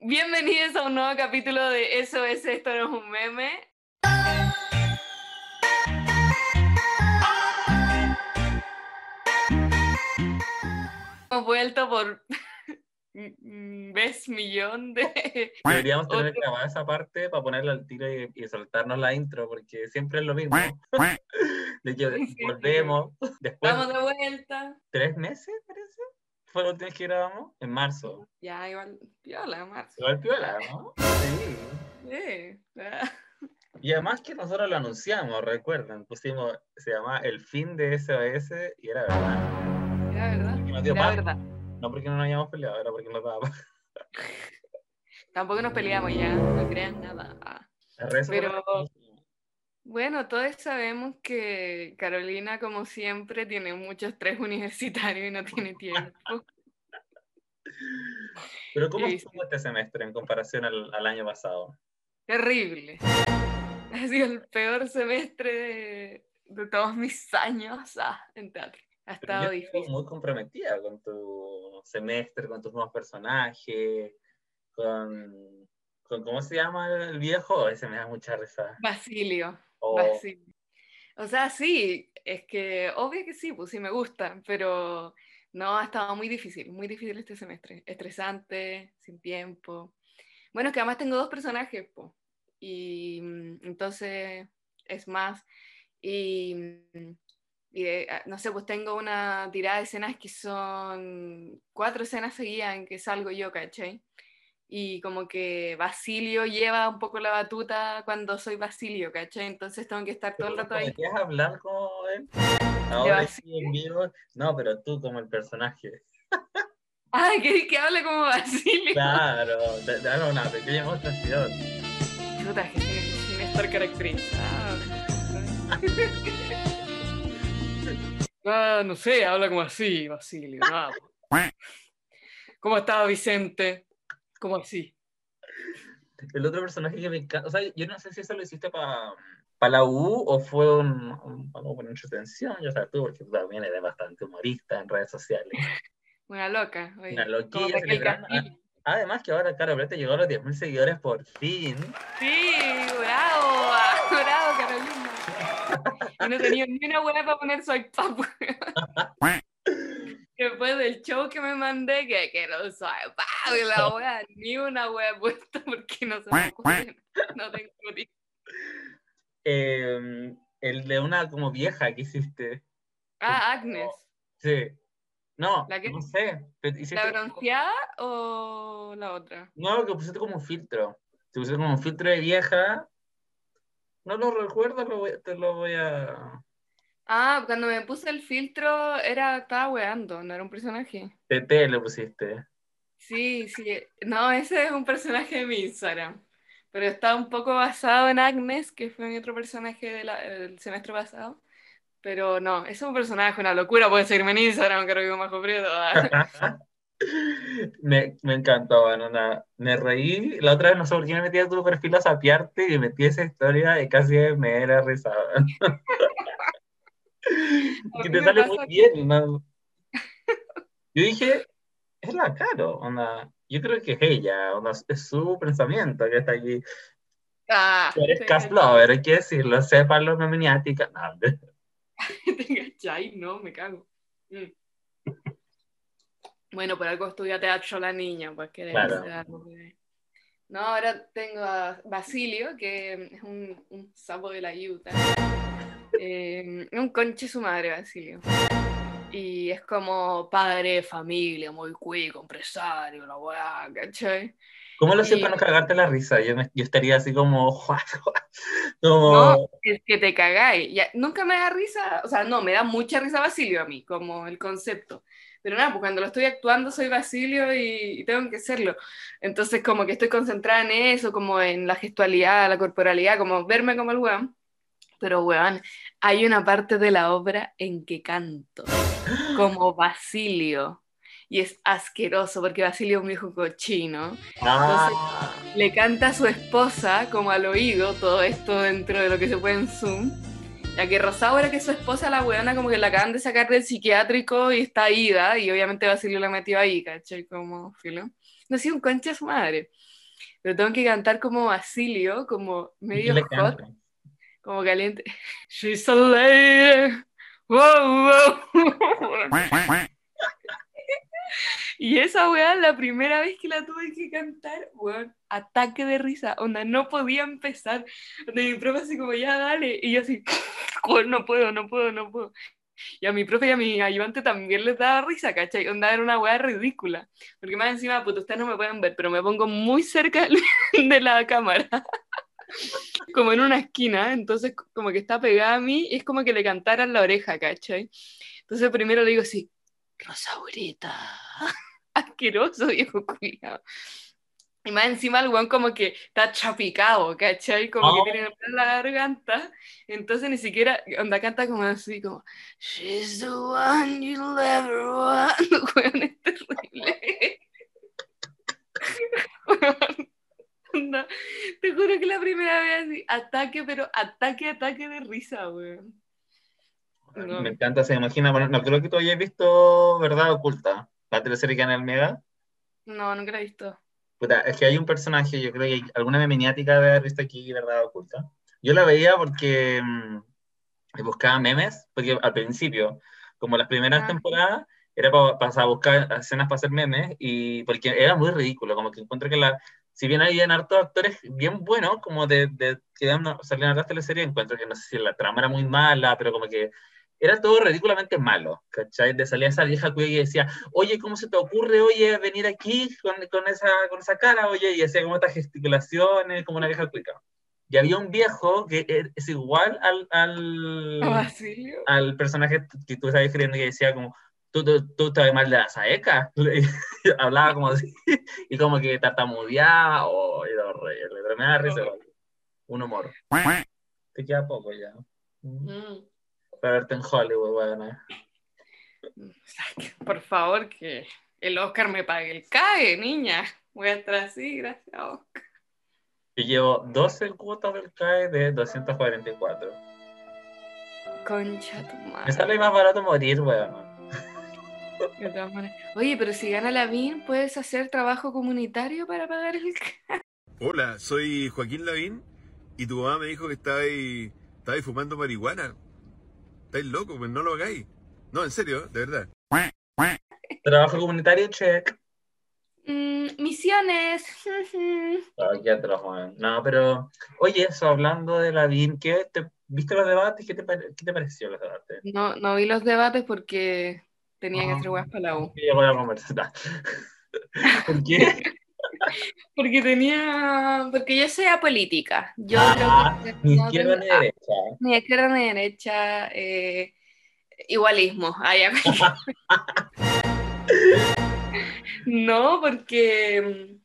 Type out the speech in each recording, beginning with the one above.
Bienvenidos a un nuevo capítulo de Eso es Esto no es un meme. Hemos vuelto por vez millón de... Deberíamos tener Otro- grabada esa parte para ponerla al tiro y, y soltarnos la intro, porque siempre es lo mismo. De que volvemos después Estamos de de vuelta. tres meses, parece. Fue la última vez que grabamos, en marzo. Ya, igual, piola, marzo. Igual piola, ¿no? Sí. Sí. Y además que nosotros lo anunciamos, recuerdan, pusimos, se llamaba El fin de SOS y era verdad. Era verdad. Y nos dio Era verdad. No porque no nos hayamos peleado, era porque nos daba. Tampoco nos peleamos ya, no crean nada. Pero- Bueno, todos sabemos que Carolina, como siempre, tiene mucho estrés universitario y no tiene tiempo. Pero ¿cómo estuvo este semestre en comparación al, al año pasado? Terrible. Ha sido el peor semestre de, de todos mis años ah, en teatro. Ha estado yo difícil. muy comprometida con tu semestre, con tus nuevos personajes, con, con ¿cómo se llama el viejo? Ese me da mucha risa. Basilio, O- Basilio. O sea, sí, es que obvio que sí, pues sí me gusta, pero no, ha estado muy difícil, muy difícil este semestre. Estresante, sin tiempo. Bueno, es que además tengo dos personajes, pues. Y mm, entonces es más. Y, mm, y, eh, ah, no sé, pues tengo una tirada de escenas que son cuatro escenas seguidas en que salgo yo, ¿cachai? Y como que Basilio lleva un poco la batuta cuando soy Basilio, ¿cachai? Entonces tengo que estar todo el ¿Pero rato ahí. prometías hablar con él? Ahora Basilio. sí en vivo. No, pero tú como el personaje. Ay, que, que hable como Basilio. Claro, da- danos una pequeña demostración. Puta, que sin, sin estar caracterizado. Ah, no sé, habla como así, Basilio. no. ¿Cómo está Vicente? ¿Cómo así? El otro personaje que me encanta, o sea, yo no sé si eso lo hiciste para la U o fue un, un, algo por entretención, ya sabes tú, porque tú también eres bastante humorista en redes sociales. Una loca. oye, Una como loquilla. Castillo. Además que ahora Caro Brete llegó a los 10.000 seguidores por fin. Sí, bravo, ah, bravo, Carolina. Y no tenía ni una hueá para poner su iPad. Después del show que me mandé, que, que no soy iPad y la hueá, ni una hueá puesta porque no se me ocurre. No tengo tiempo. Eh, el de una como vieja que hiciste. Ah, Agnes. Sí. No, no sé. ¿La bronceada o la otra? No, que pusiste como un filtro. Te pusiste como un filtro de vieja. No lo recuerdo, lo voy- te lo voy a... Ah, cuando me puse el filtro era, estaba weando, no era un personaje. TT le pusiste. Sí, sí. No, ese es un personaje de mi Instagram. Pero está un poco basado en Agnes, que fue mi otro personaje de la- del semestre pasado. Pero no, ese es un personaje, una locura. Puedes seguirme en Instagram, que vivo Majo Prieto. ah. me, me encantó, bueno, nada, me reí. La otra vez no sé por qué me metí a tu perfil a sapearte y metí esa historia y casi me era risa. Que te sale muy bien. ¿no? Yo dije, es la Caro, onda. Yo creo que es ella, onda, es su pensamiento que está aquí. Ah, eres cast lover, hay que decirlo, sepan los meminiáticas. No, te cachai, no, me cago. Mm. Bueno, por algo estudia teatro la niña, pues que Claro. ser algo que- No, ahora tengo a Basilio, que es un, un sapo de la yuta. Eh, un conche su madre, Basilio. Y es como padre de familia, muy cuico, empresario, la weá, ¿cachai? ¿Cómo lo hacías Y- para no cagarte la risa? Yo, me- yo estaría así como, como No, es que te cagáis. Ya, nunca me da risa, o sea, no, me da mucha risa Basilio a mí, como el concepto. Pero nada, pues cuando lo estoy actuando soy Basilio y, y tengo que serlo. Entonces como que estoy concentrada en eso, como en la gestualidad, la corporalidad, como verme como el weón. Pero weón, hay una parte de la obra en que canto, como Basilio. Y es asqueroso porque Basilio es un viejo cochino. Ah, Le canta a su esposa como al oído todo esto dentro de lo que se puede en Zoom. Ya que Rosado era que su esposa, la weona, como que la acaban de sacar del psiquiátrico y está ida, y obviamente Basilio la metió ahí, ¿cachai? Como filo. no soy un concha su madre. Pero tengo que cantar como Basilio, como medio hot, canta? Como caliente. She's a lady. Wow, wow. Y esa weá, la primera vez que la tuve que cantar, weón, ataque de risa, onda, no podía empezar. Onda, mi profe así como, ya, dale. Y yo así, weón, no puedo, no puedo, no puedo. Y a mi profe y a mi ayudante también les daba risa, ¿cachai? Onda, era una weá ridícula. Porque más encima, puto, ustedes no me pueden ver, pero me pongo muy cerca de la cámara. como en una esquina, entonces como que está pegada a mí y es como que le cantara en la oreja, ¿cachai? Entonces primero le digo así, Rosaurita. Asqueroso, viejo culiao. Y más encima el weón como que está chapicado, ¿cachai? Como Oh. que tiene la garganta. Entonces ni siquiera, onda canta como así, como She's the one you'll ever want. Weón, es terrible. Te juro que la primera vez así, ataque, pero ataque, ataque de risa, weón. No. Me encanta, se imagina. Bueno, no creo que tú hayas visto Verdad Oculta, la teleserie que en el Mega. No, nunca la he visto. Puta, es que hay un personaje, yo creo que hay alguna memeniática de haber visto aquí, Verdad Oculta. Yo la veía porque mm, buscaba memes, porque al principio, como las primeras Ah. temporadas, era para buscar escenas para hacer memes, y porque era muy ridículo, como que encuentro que la, si bien habían hartos actores bien buenos, como de, de que salían a las teleseries, encuentro que no sé si la trama era muy mala, pero como que era todo ridículamente malo, ¿cachai? De salía esa vieja cuya y decía, oye, ¿cómo se te ocurre, oye, venir aquí con, con esa, con esa cara, oye? Y hacía como estas gesticulaciones, como una vieja cuica. Y había un viejo que e- es igual al, al, al personaje que tú estabas escribiendo que decía como, tú, tú, tú estás mal de la saeca. Y Hablaba como así, y como que tartamudeaba, o era horrible, pero me da risa, un humor. Te queda poco ya. Mm. Para verte en Hollywood, bueno. Por favor, que el Oscar me pague el CAE, niña. Voy a estar así, gracias. Oscar. Yo llevo 12 cuotas del CAE de 244. Concha tu Me madre. sale más barato morir, weón. De todas maneras. Oye, pero si gana la BIN, ¿puedes hacer trabajo comunitario para pagar el? Hola, soy Joaquín Lavín y tu mamá me dijo que estabais, estabais fumando marihuana. Estáis locos, pues no lo hagáis. No, en serio, de verdad. Trabajo comunitario, check. Mm, misiones. Ay, qué atroz. No, pero, oye, eso, hablando de la BIN, ¿qué te, ¿viste los debates? ¿Qué te, qué te pareció los debates? No, no vi los debates porque tenía que Ah. hacer huevas para la U. Llegó la conversación. ¿Por qué? Porque tenía. Porque yo soy apolítica. Yo Ah, creo que. Ni no izquierda tengo- ni ah, derecha. ni izquierda ni derecha. eh, igualismo. Ah, ya. no, porque. mm,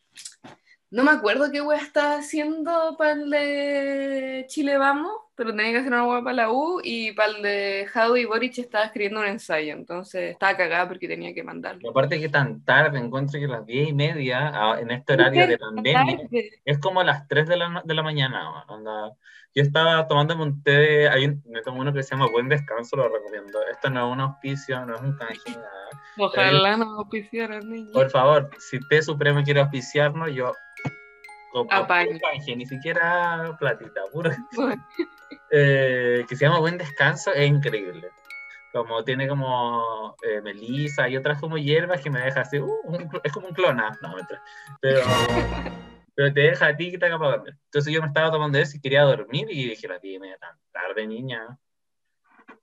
No me acuerdo qué wea estaba haciendo para el de Chile Vamos, pero tenía que hacer una wea para la U y para el de Jadwe y Boric estaba escribiendo un ensayo, entonces estaba cagada porque tenía que mandarlo. Aparte que tan tarde, encuentro que las 10 y media, en este horario de pandemia, Tarde. es como a las 3 de la, de la mañana. onda. Yo estaba tomándome un té, un, me tomo uno que se llama Buen Descanso, lo recomiendo. Esto no es un auspicio, no es un canje, nada. Ojalá no auspiciaran niños. Por favor, si Té Supremo quiere auspiciarnos, yo Apaño. puro canje, ni siquiera platita, puro. Eh, que se llama Buen Descanso, es increíble. Como tiene como eh, melisa y otras como hierbas que me deja así, uh, un es como un clona, no, mentira. pero, pero te deja a ti que te haga para dormir. Entonces yo me estaba tomando eso y quería dormir y dije, la tía media tan tarde, niña.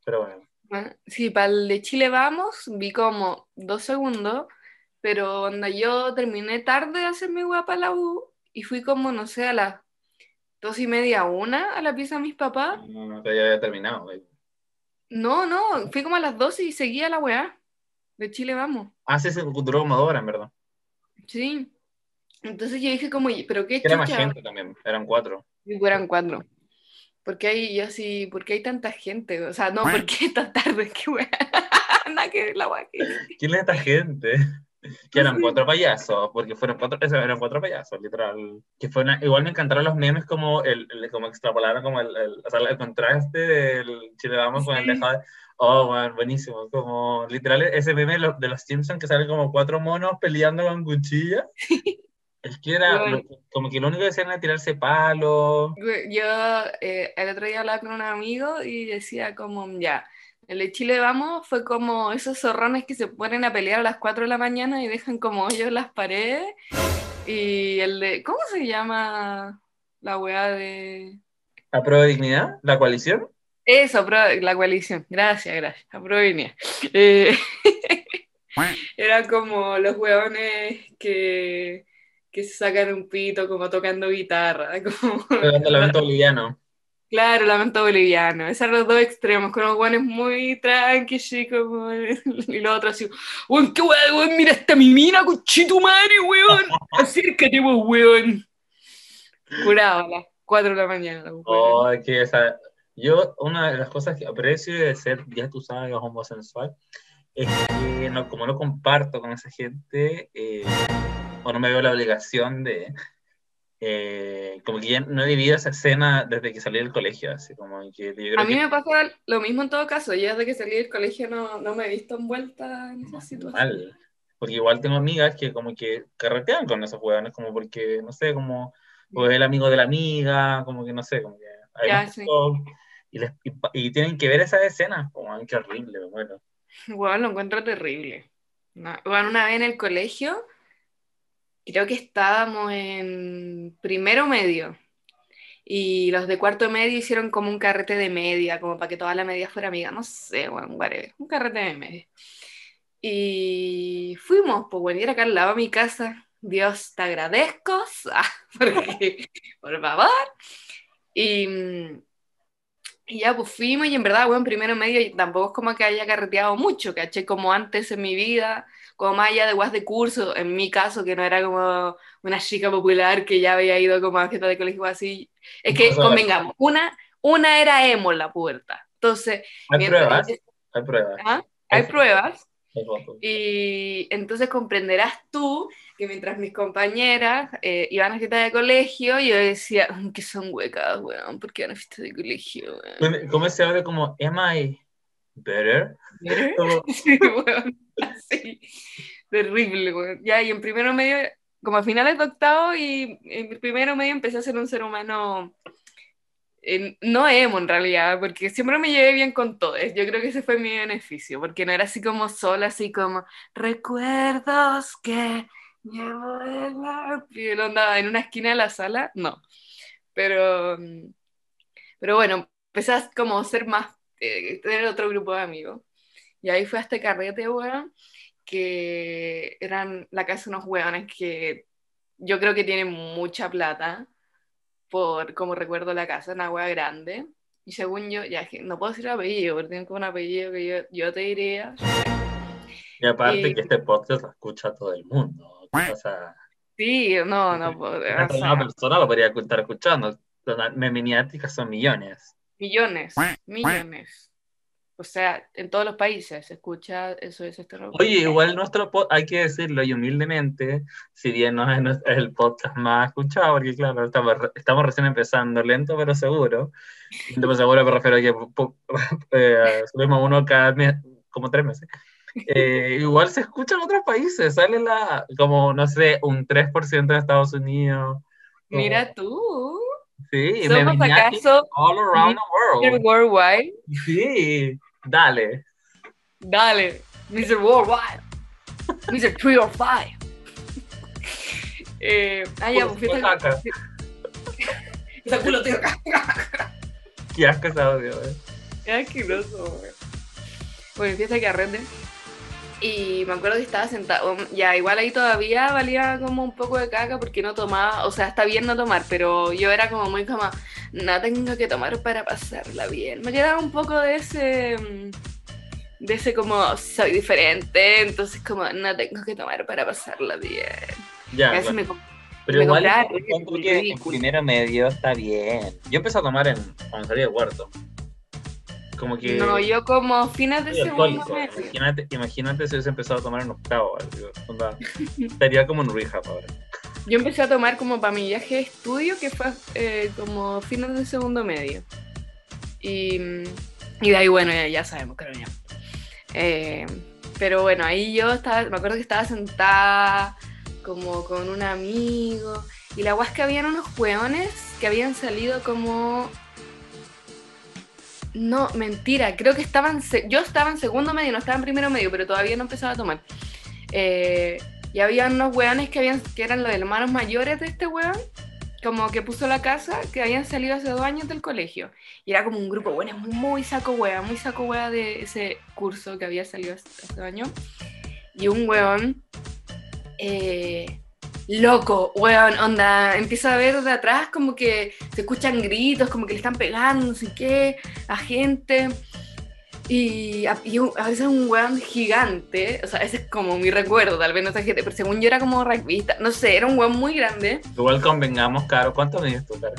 Pero bueno, Ah, Sí, para el de Chile Vamos, vi como dos segundos, pero onda yo terminé tarde de hacer mi guapa la U y fui como, no sé, a las dos y media, una a la pieza de mis papás. no, no, ya había terminado. güey. No, no, fui como a las 12 y seguía la weá de Chile Vamos. Ah, sí, se duró como dos horas, en verdad. Sí. Entonces yo dije como, pero qué Era más gente también, eran cuatro. Y fueran cuatro. ¿Por qué hay, yo así, por qué hay tanta gente? O sea, no, ¿por qué tan tarde? Qué weá. Nada que la weá ¿Quién es esta gente? Que eran cuatro payasos, porque fueron cuatro, eran cuatro payasos, literal. Que fue una- igual me encantaron los memes como el, el- como extrapolaron como el, el, o sea, el contraste del Chile Vamos con el Sí. de Jade. Oh, bueno, buenísimo. Como literal ese meme de los, de los Simpsons que salen como cuatro monos peleando con cuchillas. Es que era Bueno. lo- como que lo único que hacían era tirarse palos. Yo eh, el otro día hablaba con un amigo y decía como, ya, el de Chile Vamos fue como esos zorrones que se ponen a pelear a las 4 de la mañana y dejan como hoyos las paredes. Y el de, ¿cómo se llama la weá de... A prueba de dignidad, la coalición. Eso, la coalición. Gracias, gracias. Aprovenía. Eh, era como los hueones que, que se sacan un pito como tocando guitarra. Como, lamento boliviano. Claro, lamento boliviano. Esos eran los dos extremos, con los hueones muy tranqui, como... Y los otros así, weón, qué weón, weón, mira esta mi mina, conchito madre, weón. Acércate, weón. Curado a las 4 de la mañana. Oh, que esa, yo, una de las cosas que aprecio de ser, ya tú sabes, homosexual, es que no, como no comparto con esa gente, eh, o no me veo la obligación de, eh, como que ya no he vivido esa escena desde que salí del colegio, así como que yo creo A mí que me pasa lo mismo en todo caso. Yo desde que salí del colegio no, no me he visto envuelta en esa situación. mal, porque igual tengo amigas que como que carretean con esos hueones, como porque, no sé, como, o el amigo de la amiga, como que no sé, como que hay Ya, sí. y, les- y y tienen que ver esas escenas, como, qué horrible, muero. Bueno, lo encuentro terrible. No, bueno, una vez en el colegio, creo que estábamos en primero medio. Y los de cuarto medio hicieron como un carrete de media, como para que toda la media fuera amiga. No sé, bueno, whatever. Un carrete de media. Y fuimos, pues bueno, y era acá al lado de mi casa. Dios, te agradezco. Ah, porque, por favor. Y, mm, y ya, pues fuimos y en verdad, bueno, primero medio y tampoco es como que haya carreteado mucho, caché como antes en mi vida, como más allá de guas de curso, en mi caso, que no era como una chica popular que ya había ido como a fiesta de colegio así. Es que convengamos, una, una era emo en la puerta. Entonces, Hay mientras- pruebas, hay pruebas, ¿Ah? hay pruebas. Y entonces comprenderás tú que mientras mis compañeras eh, iban a fiesta de colegio, yo decía, "Mm, que son huecas, weón, ¿por qué van a fiesta de colegio? weón?" ¿Cómo- ¿Cómo se habla como, am I better? Como, Sí, weón, así. Terrible, weón. Ya, y en primero medio, como a finales de octavo, y en primero medio empecé a ser un ser humano. eh, no emo en realidad, porque siempre me llevé bien con todos. Yo creo que ese fue mi beneficio, porque no era así como sola, así como recuerdos que llevo en la piel, onda, en una esquina de la sala, no. Pero, mm, pero bueno, empecé a como ser más, eh, tener otro grupo de amigos. Y ahí fue a este carrete, weón, que eran la casa de unos weones que yo creo que tienen mucha plata, por como recuerdo la casa, una wea grande. Y según yo, ya que no puedo decir apellido, porque tengo como un apellido que yo, yo te diría. y aparte Y- que este podcast lo escucha todo el mundo. O sea, Sí, no, no puedo. o sea, una persona lo podría estar escuchando. Las miniáticas son millones. millones, millones. O sea, en todos los países se escucha eso es este rock. Oye, igual nuestro podcast, hay que decirlo y humildemente, si bien no es el podcast más escuchado, porque claro, estamos, re- estamos recién empezando, lento pero seguro. Lento pero seguro me refiero a que eh, subimos uno cada mes, como tres meses. Eh, igual se escucha en otros países, sale la, como, no sé, un 3% de Estados Unidos. como- Mira tú, Sí, ¿somos acaso all around the Mr. world. Worldwide? Sí, dale. Dale, Mr. Worldwide, Mr. 305. Eh, ah, ya, pues caca. Esa culo tío. Qué asco ese audio, eh. Es asqueroso, güey. Bueno, fiesta que arrende. Y me acuerdo que estaba sentado, ya igual ahí todavía valía como un poco de caca porque no tomaba, o sea, está bien no tomar, pero yo era como muy como, no tengo que tomar para pasarla bien. Me quedaba un poco de ese, mm, de ese como, soy diferente, entonces como, no tengo que tomar para pasarla bien. Ya, me Pero me igual ridículo, que en primero medio está bien. Yo empecé a tomar en, cuando salí de cuarto. Como que. No, yo como fines de segundo medio. Imagínate, imagínate si hubiese empezado a tomar en octavo. onda, estaría como en rehab ahora. Yo empecé a tomar como para mi viaje de estudio, que fue eh, como fines de segundo medio. Y, y de ahí, bueno, ya, ya sabemos, Carolina. Eh, pero bueno, ahí yo estaba, me acuerdo que estaba sentada como con un amigo. Y la guas que habían unos hueones que habían salido como. No, mentira, creo que estaban. Yo estaba en segundo medio, no estaba en primero medio, pero todavía no empezaba a tomar. Eh, y había unos hueones que, habían, que eran los hermanos mayores de este hueón, como que puso la casa, que habían salido hace dos años del colegio. Y era como un grupo, bueno, muy, muy saco hueá, muy saco hueá de ese curso que había salido hace, hace dos años. Y un hueón, eh, loco, weón, onda, empieza a ver de atrás como que se escuchan gritos, como que le están pegando, no sé qué, a gente. Y a, y a veces un weón gigante, o sea, ese es como mi recuerdo, tal vez no sé gente, pero según yo era como rugbyista, no sé, era un weón muy grande. Igual convengamos, Caro. ¿Cuánto mides tú, Caro?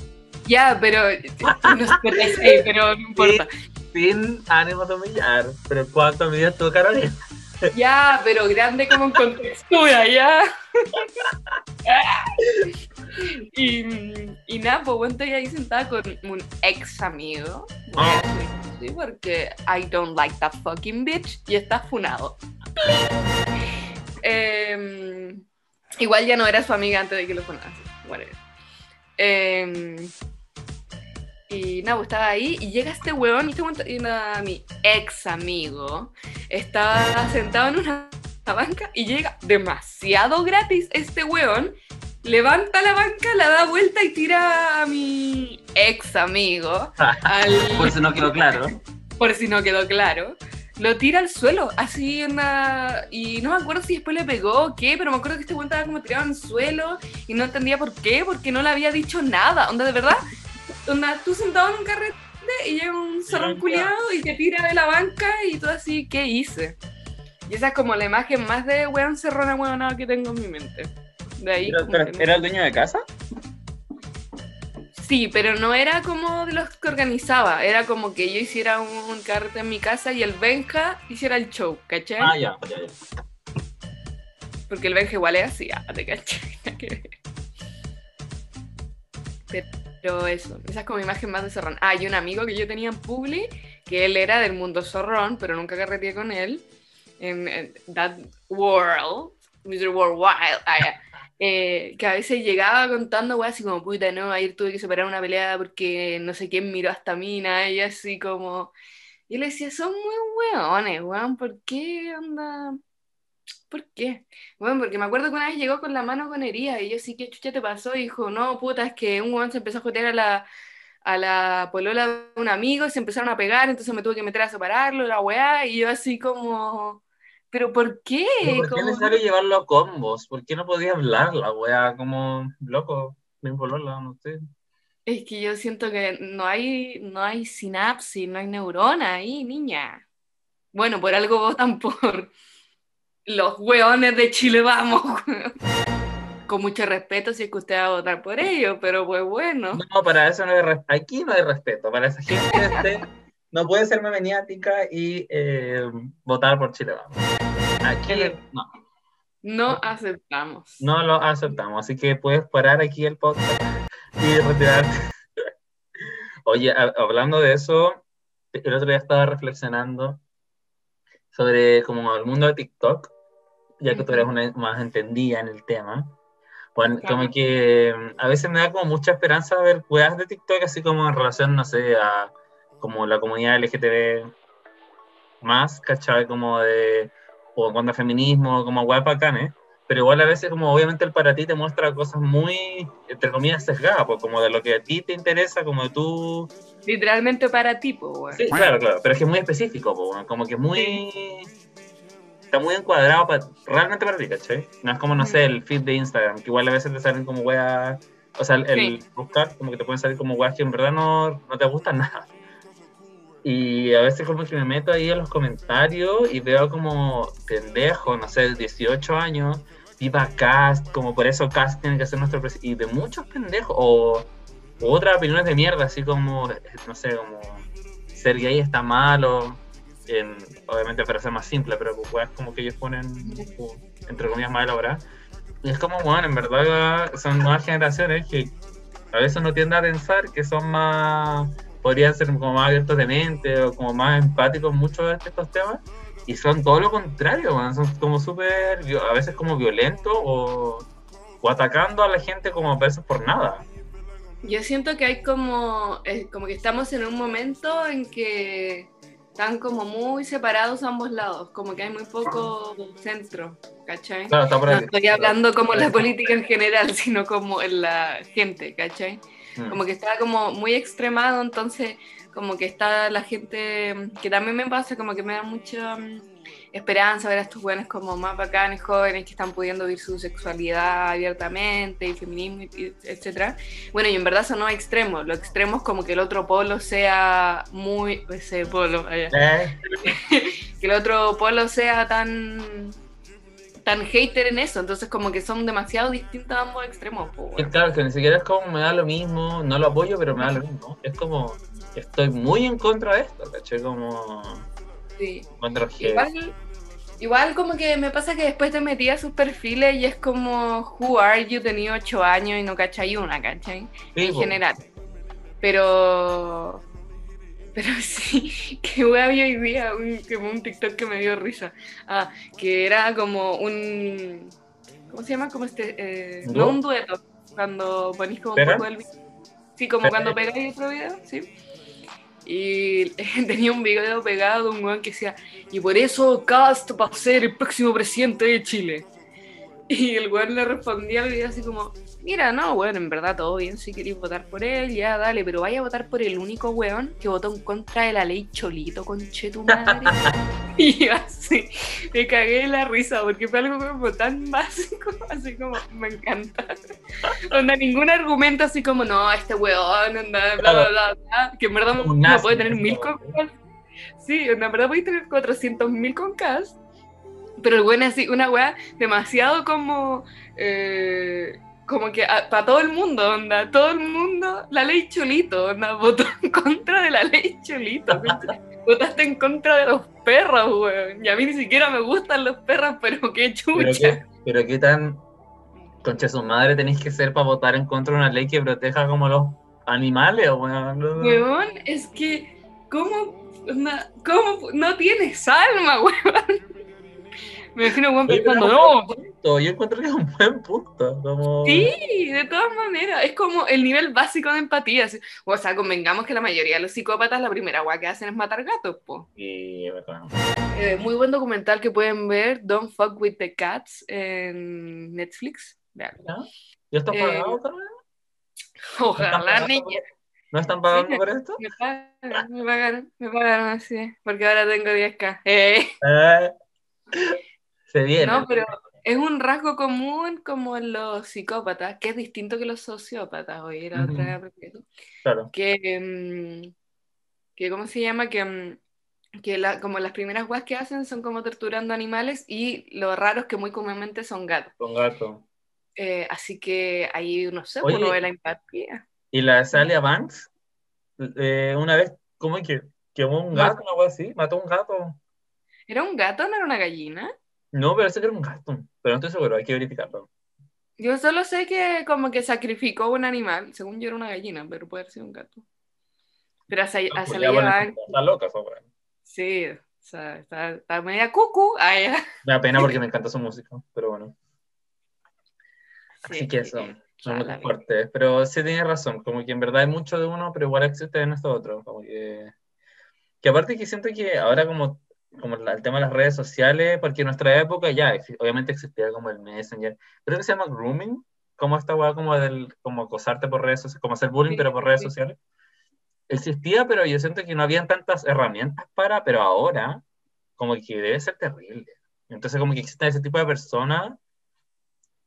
Ya, pero no sé, pero, no importa. Sin ánimo de humillar. Pero ¿cuánto mides tú, Carolina? Ya, pero grande como en contextura, ya. y, y nada, pues bueno, estoy ahí sentada con un ex amigo. Voy a decir Sí, porque I don't like that fucking bitch y está funado. Em, igual ya no era su amiga antes de que lo funase. whatever. Em, y nada, pues estaba ahí y llega este weón y este y nada, mi ex amigo estaba sentado en una banca y llega demasiado gratis este weón, levanta la banca, la da vuelta y tira a mi ex amigo, al, Por si no quedó claro. por si no quedó claro, lo tira al suelo, así una... Y no me acuerdo si después le pegó o qué, pero me acuerdo que este weón estaba como tirado en el suelo y no entendía por qué, porque no le había dicho nada, onda de verdad, onda tú sentado en un carrete y llega un zorrón culiado y te tira de la banca y tú así, ¿qué hice? Y esa es como la imagen más de weón cerrona weonado que tengo en mi mente. De ahí Pero, pero, que- ¿Era el dueño de casa? Sí, pero no era como de los que organizaba, era como que yo hiciera un, un carrete en mi casa y el Benja hiciera el show, ¿cachai? Ah, ya, ya, ya. Porque el Benja igual es así, ah, te que ver. Pero eso, esa es como imagen más de zorrón. Ah, y un amigo que yo tenía en Publi, que él era del mundo zorrón, pero nunca carreteé con él. En, That World, Mr. Worldwide, ah. Eh, que a veces llegaba contando, weá, así como, puta, no, ayer tuve que separar una pelea porque no sé quién miró a esta mina, y así como... Y le decía, son muy weones, weón, ¿por qué onda? ¿Por qué? Bueno, porque me acuerdo que una vez llegó con la mano con herida y yo sí, ¿qué chucha te pasó? Y dijo, no, puta, es que un weón se empezó a jotear a la, a la polola de un amigo y se empezaron a pegar, entonces me tuve que meter a separarlo, la weá, y yo así como, ¿pero por qué? Pero ¿Por qué es necesario llevarlo a combos? ¿Por qué no podía hablar la wea como loco? Bien polola, no sé. Es que yo siento que no hay, no hay sinapsis, no hay neurona ahí, niña. Bueno, por algo votan por los hueones de Chile Vamos. Con mucho respeto si es que usted va a votar por ellos, pero pues bueno. No, para eso no hay res- aquí no hay respeto. Para esa gente este, no puede ser memeniática y eh, votar por Chile. Vamos. Aquí no, No aceptamos. no lo aceptamos. Así que puedes parar aquí el podcast y retirarte. Oye, a- hablando de eso, el otro día estaba reflexionando sobre como el mundo de TikTok, ya que tú eres una más entendida en el tema. Bueno, Claro. como que mm, a veces me da como mucha esperanza ver weas de TikTok, así como en relación, no sé, a como la comunidad LGTB más, ¿cachai? Como de, o en cuanto a feminismo, como weas bacanes, pero igual a veces como obviamente el para ti te muestra cosas muy, entre comillas, sesgadas, pues como de lo que a ti te interesa, como de tú... Literalmente para ti, pues. Sí, claro, claro, pero es que es muy específico, po, como que muy... Está muy encuadrado para, realmente para ti, ¿cachai? No es como, no sé, el feed de Instagram, que igual a veces te salen como weas... O sea, el, Sí. buscar, como que te pueden salir como weas que en verdad no, no te gustan nada. Y a veces como que me meto ahí en los comentarios y veo como pendejo, no sé, 18 años, viva Cast, como por eso Cast tiene que ser nuestro presidente. Y de muchos pendejos, o, o otras opiniones de mierda, así como, no sé, como ser gay está malo, en, obviamente para ser más simple, pero pues es como que ellos ponen, entre comillas, más elaboradas. Y es como, bueno, en verdad son nuevas generaciones que a veces uno tiende a pensar que son más, podrían ser como más abiertos de mente o como más empáticos muchos de estos temas. Y son todo lo contrario, man. son como súper, a veces como violentos o, o atacando a la gente como a veces por nada. Yo siento que hay como, eh, como que estamos en un momento en que están como muy separados ambos lados, como que hay muy poco centro, ¿cachai? Claro, está por ahí. No estoy hablando como la política en general, sino como en la gente, ¿cachai? Mm. Como que está como muy extremado, entonces como que está la gente, que también me pasa, como que me da mucha mm, esperanza ver a estos jóvenes como más bacanes, jóvenes que están pudiendo vivir su sexualidad abiertamente y feminismo, etcétera. Bueno, y en verdad son no extremos, lo extremo es como que el otro polo sea muy, ese polo, allá Eh, que el otro polo sea tan tan hater en eso, entonces como que son demasiado distintos ambos extremos. po, es weón. claro, que ni siquiera es como me da lo mismo, no lo apoyo, pero me da lo mismo. Es como, estoy muy en contra de esto, ¿cachai? Como, Sí. el Igual, igual como que me pasa que después te metí a sus perfiles y es como Who are you? Tenía 8 años y no cachai una, ¿cachai? Sí, en po. general. Pero. Pero sí, que wea vi hoy día un, como un TikTok que me dio risa. Ah, que era como un. ¿Cómo se llama? Como este. eh, ¿Un no un dueto. Cuando ponís como un poco del vi- Sí, como cuando pegáis otro video, sí. Y tenía un video pegado de un weón que decía, y por eso Cast va a ser el próximo presidente de Chile. Y el weón le respondía al video así como, mira, no, weón, en verdad todo bien, si queréis votar por él, ya dale, pero vaya a votar por el único weón que votó en contra de la ley Cholito, conche tu madre. y yo así, me cagué la risa, porque fue algo como tan básico, así como, me encanta. Onda, ningún argumento así como, no, este weón, onda, bla, bla, bla, bla, que en verdad no puede tener mil con. Sí, en verdad puede tener 400 mil con Cast. Pero el weón es así, una weá demasiado como. eh, como que para todo el mundo, onda, todo el mundo, la ley Cholito, onda, votó en contra de la ley. ¿cachai? Votaste en contra de los perros, weón. Y a mí ni siquiera me gustan los perros, pero qué Pero chucha. qué, pero qué tan concha su madre tenéis que ser para votar en contra de una ley que proteja como los animales, weón. Weón, es que, ¿cómo, cómo no tienes alma, weón? Me imagino pero pensando, no, buen punto, Yo encuentro que es un buen punto. Como... Sí, de todas maneras, es como el nivel básico de empatía. O sea, convengamos que la mayoría de los psicópatas la primera guay que hacen es matar gatos, po. Eh, muy buen documental que pueden ver, Don't Fuck With The Cats, en Netflix. Vean. ¿ya? ¿Ya está Eh, pagado, Carmen? Ojalá, pagando niña. ¿No están pagando Sí. por esto? Me pagaron, me pagaron, me pagaron así, porque ahora tengo 10k. Eh, Eh, se viene. no, pero es un rasgo común como en los psicópatas, que es distinto que los sociópatas. Hoy era Ujú. otra aprendí. Claro. que, mm, que ¿cómo se llama? Que, mm, que la- como las primeras guas que hacen son como torturando animales y lo raro es que muy comúnmente son gatos. Con gato. Eh, así que ahí, no sé, Oye. uno ve la empatía. Y la Salia Banks, eh, una vez, ¿cómo es que quemó un gato, una cosa así? ¿Mató un gato? ¿Era un gato no era una gallina? No, parece que era un gato. Pero no estoy seguro, hay que verificarlo. Yo solo sé que como que sacrificó un animal, según yo era una gallina, pero puede haber sido un gato. Pero a, Sa- a Pues bueno, Banks, está loca weá. sí, o sea, está, está media cucu. Ah, ya. Me da pena porque me encanta su música, pero bueno. Así Sí, que eso, son muy fuertes. Pero sí tienes razón, como que en verdad hay mucho de uno, pero igual existe en esto otro. Como que, que aparte que siento que ahora como, como la- el tema de las redes sociales, porque en nuestra época ya, obviamente existía como el Messenger, creo que se llama grooming, como esta weá como del, como acosarte por redes sociales, como hacer bullying Sí, pero por redes sí. sociales. Existía, pero yo siento que no habían tantas herramientas para, pero ahora, como que debe ser terrible. Entonces como que existen ese tipo de personas,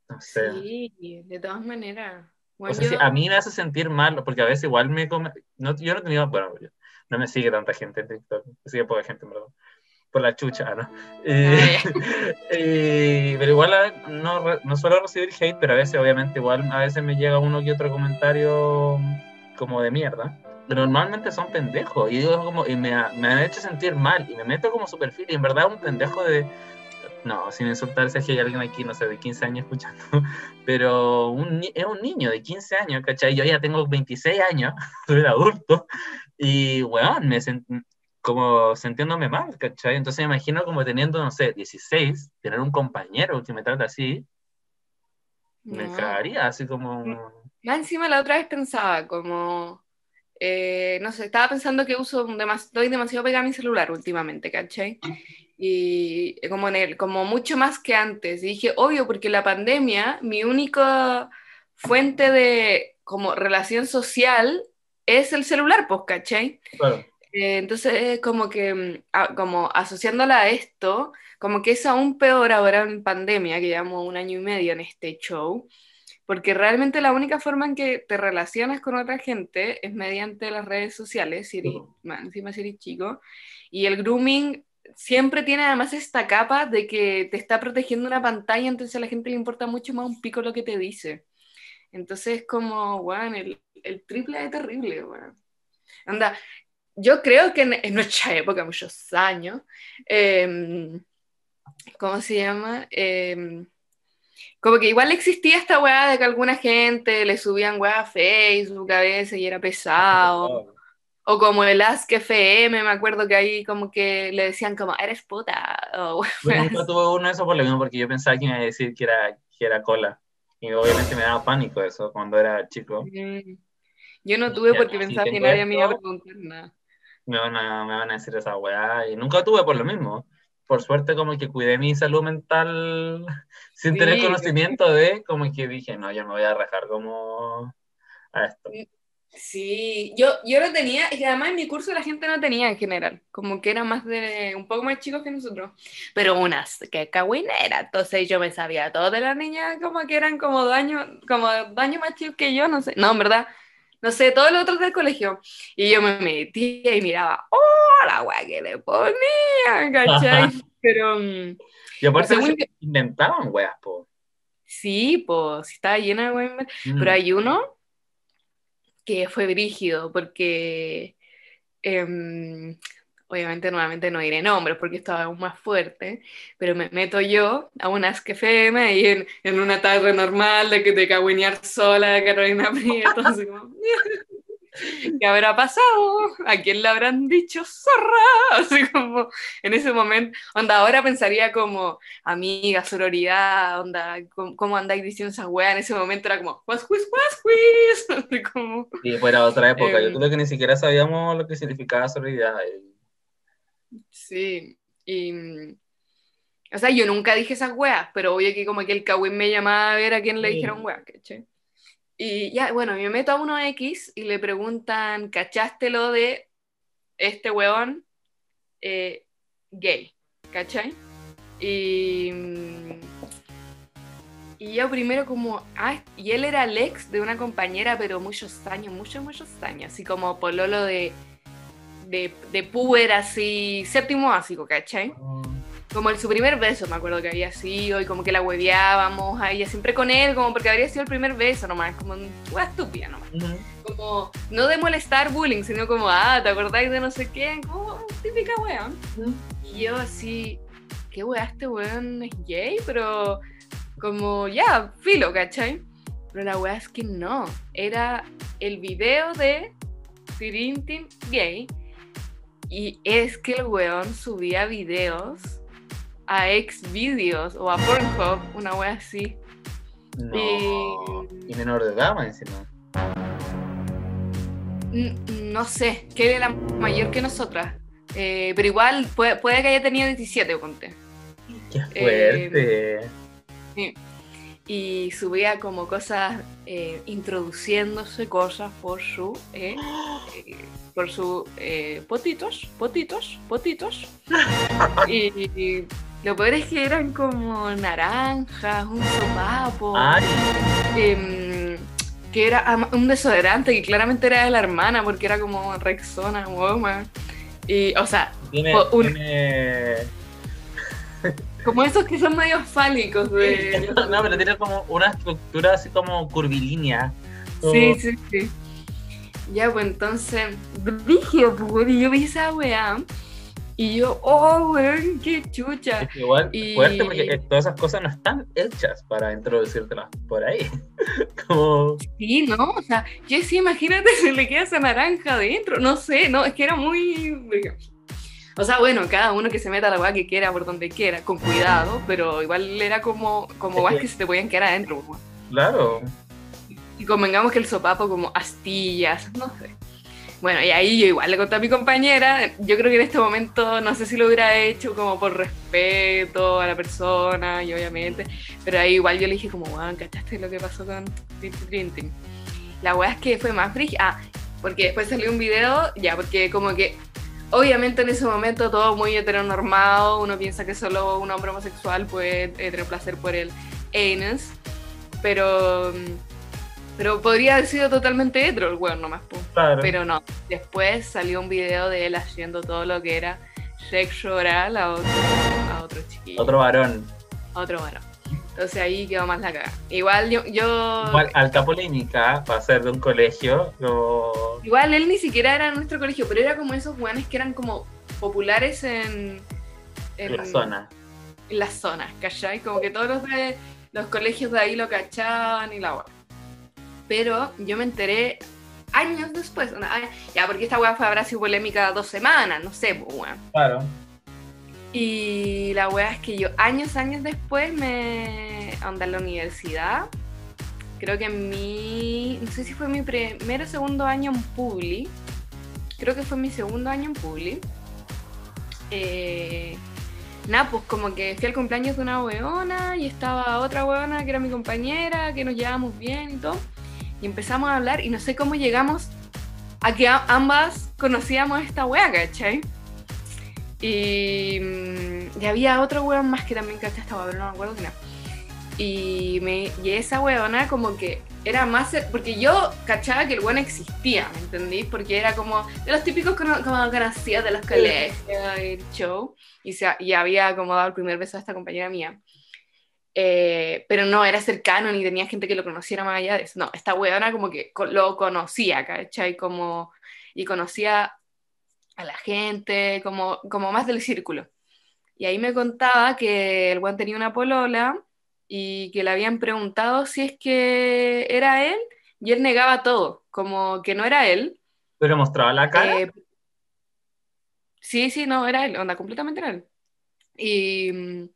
no sé. Sí, de todas maneras. O Bueno, sea, sí, yo- a mí me hace sentir mal, porque a veces igual me come... no, yo no he tenido, bueno, yo- no me sigue tanta gente en TikTok, me sigue poca gente, en verdad, por la chucha, ¿no? Eh, eh, pero igual a- no, no suelo recibir hate, pero a veces, obviamente, igual a veces me llega uno que otro comentario como de mierda. normalmente son pendejos. Y, digo como, y me, me han hecho sentir mal. Y me meto como su perfil. Y en verdad un pendejo de. No, sin insultarse si hay alguien aquí, no sé, de 15 años escuchando. Pero un, es un niño de 15 años, ¿cachai? Yo ya tengo 26 años, soy adulto. Y, weón, me sent- como sintiéndome mal, ¿cachai? Entonces me imagino como teniendo, no sé, 16, tener un compañero que me trata así, me No. cagaría, así como... Más encima la otra vez pensaba como, eh, no sé, estaba pensando que uso demas- doy demasiado pegada a mi celular últimamente, ¿cachai? Y como en el, como mucho más que antes. Y dije, obvio, porque la pandemia, mi única fuente de como relación social es el celular, pues, ¿cachai? Claro. Eh, entonces, es como que, mm, a- como asociándola a esto, como que es aún peor ahora en pandemia, que llevamos un año y medio en este show, porque realmente la única forma en que te relacionas con otra gente es mediante las redes sociales, si eres, Ujú. más encima si eres chico, y el grooming siempre tiene además esta capa de que te está protegiendo una pantalla, entonces a la gente le importa mucho más un pico lo que te dice. Entonces es como, weón, el, el triple de terrible, weón. Anda, yo creo que en, en nuestra época, muchos años, em, ¿cómo se llama? Em, como que igual existía esta weá de que alguna gente le subían weá a Facebook a veces y era pesado. O como el Ask FM, me acuerdo que ahí como que le decían como, eres puta. O, Yo nunca tuve uno de esos por lo mismo, porque yo pensaba que me iba a decir que era, que era cola. Y obviamente me daba pánico eso cuando era chico. Yo no tuve porque pensaba que nadie me iba a preguntar nada. Me van a, me van a decir esa weá. Y nunca tuve por lo mismo. Por suerte, como que cuidé mi salud mental sin Sí. tener conocimiento de, como que dije, no, yo me voy a rajar como a esto. Sí, yo, yo lo tenía, y además en mi curso la gente no tenía en general, como que era más de, un poco más chicos que nosotros, pero unas que cagüinera, entonces yo me sabía todo de las niñas como que eran como dos años, como dos años más chicos que yo, no sé, no, en verdad, no sé, todos los otros del colegio, y yo me metía y miraba, oh, la weá que le ponía, ¿cachai? Pero mm, Y aparte, Según se inventaban weas, po. sí, pues, estaba llena de weá, Mm. Pero hay uno que fue brígido, porque em, obviamente nuevamente no diré nombres porque estaba aún más fuerte, pero me meto yo a un Ask FM y en, en una tarde normal de que te cagüinear sola de Carolina Prieto, así como, ¿qué habrá pasado? ¿A quién le habrán dicho zorra? Así como en ese momento, onda, ahora pensaría como amiga, sororidad, onda, ¿cómo, cómo andáis diciendo esa weá? En ese momento era como, was, was, was, was", así como, Sí, fuera otra época. Em. Yo creo que ni siquiera sabíamos lo que significaba solidaridad. Sí, y, mm, o sea, yo nunca dije esas weas, pero obvio que como que el Kawin me llamaba a ver a quién le Sí. dijeron weas, ¿cachai? Y ya, bueno, me meto a uno X y le preguntan, ¿cachaste lo de este weón eh, gay? ¿Cachai? Y, mm, y yo primero como, ah, y él era el ex de una compañera, pero muchos años, muchos, muchos años, así como pololo de, de, de puber, así, séptimo básico, ¿cachai? Como el, su primer beso, me acuerdo que había sido, y como que la hueveábamos a ella siempre con él, como porque habría sido el primer beso nomás, como una estúpida nomás. Ujú. Como, no de molestar bullying, sino como, ah, ¿te acordáis de no sé quién? Como típica wea. Y yo así, ¿qué wea este weón es gay? Pero como, ya, filo, ¿cachai? Pero la wea es que no, era el video de Tirintin gay. Y es que el weón subía videos a Xvideos o a Pornhub, una wea así. No. Y- Y menor de edad, encima. No sé, que era mayor que nosotras. Eh, pero igual puede, puede que haya tenido 17, ponte. Qué fuerte. Y subía como cosas, eh, introduciéndose cosas por su, eh, eh, por su eh, potitos, potitos, potitos. y, y lo peor es que eran como naranjas, un sopapo. Ay, em, que era un desodorante que claramente era de la hermana porque era como Rexona, Woman. Y, o sea, tiene, O un- tiene- como esos que son medio fálicos de... No, pero tiene como una estructura así como curvilínea. Como- Sí, sí, sí. Ya, pues entonces, brígido, pues, y yo vi esa weá. Y yo, oh, weón, qué chucha. Es que igual Y- fuerte porque eh, todas esas cosas no están hechas para introducírtelas por ahí. como Sí, ¿no? O sea, yo sí, imagínate si le queda esa naranja adentro. No sé, no, es que era muy. O sea, bueno, cada uno que se meta la weá que quiera por donde quiera, con cuidado, pero igual era como, como Es que- que se te podían quedar adentro, weón. claro. Y convengamos que el sopapo como astillas, no sé. Bueno, y ahí yo igual le conté a mi compañera, yo creo que en este momento no sé si lo hubiera hecho como por respeto a la persona y obviamente, pero ahí igual yo le dije como, weón, ¿cachaste lo que pasó con Tintin? La weá es que fue más frígida, ah, porque después salió un video, ya, porque como que obviamente en ese momento todo muy heteronormado, uno piensa que solo un hombre homosexual puede eh, tener placer por el anus, pero... Pero podría haber sido totalmente hetero el weón nomás. Claro. Pero no. Después salió un video de él haciendo todo lo que era sexo oral a otro, a otro chiquillo, Otro varón. a otro varón. Entonces ahí quedó más la caga. Igual yo, yo Igual, alta polémica para ser de un colegio. igual él ni siquiera era nuestro colegio, pero era como esos weones que eran como populares en, en la zona. en las zonas, ¿cachai? Como que todos los de los colegios de ahí lo cachaban y la weá. Pero yo me enteré años después, ya porque esta weá fue habrá sido polémica dos semanas, no sé, pues weón. Claro. Y la weá es que yo años, años después me onda en la universidad. Creo que en mi. No sé si fue mi primero o segundo año en Publi. Creo que fue mi segundo año en Publi. Eh, nada, pues como que fui al cumpleaños de una weona y estaba otra weona que era mi compañera, que nos llevábamos bien y todo. Y empezamos a hablar y no sé cómo llegamos a que ambas conocíamos a esta wea, ¿cachai? Y, mm, y había otro weón más que también cachai esta wea, pero no me acuerdo quién era. Y, me, y esa weona como que era más... cer- Porque yo cachaba que el weón existía, ¿me entendí? Porque era como de los típicos cono- como conocidos de los colegios, el show. Y, se, y había como dado el primer beso a esta compañera mía. Eh, pero no era cercano ni tenía gente que lo conociera más allá de eso. No, esta weona como que lo conocía, ¿cachai? Como, y conocía a la gente, como, como más del círculo. Y ahí me contaba que el weón tenía una polola y que le habían preguntado si es que era él y él negaba todo, como que no era él. Pero mostraba la cara. Eh, sí, sí, no, era él, onda, completamente era él. Y, mm,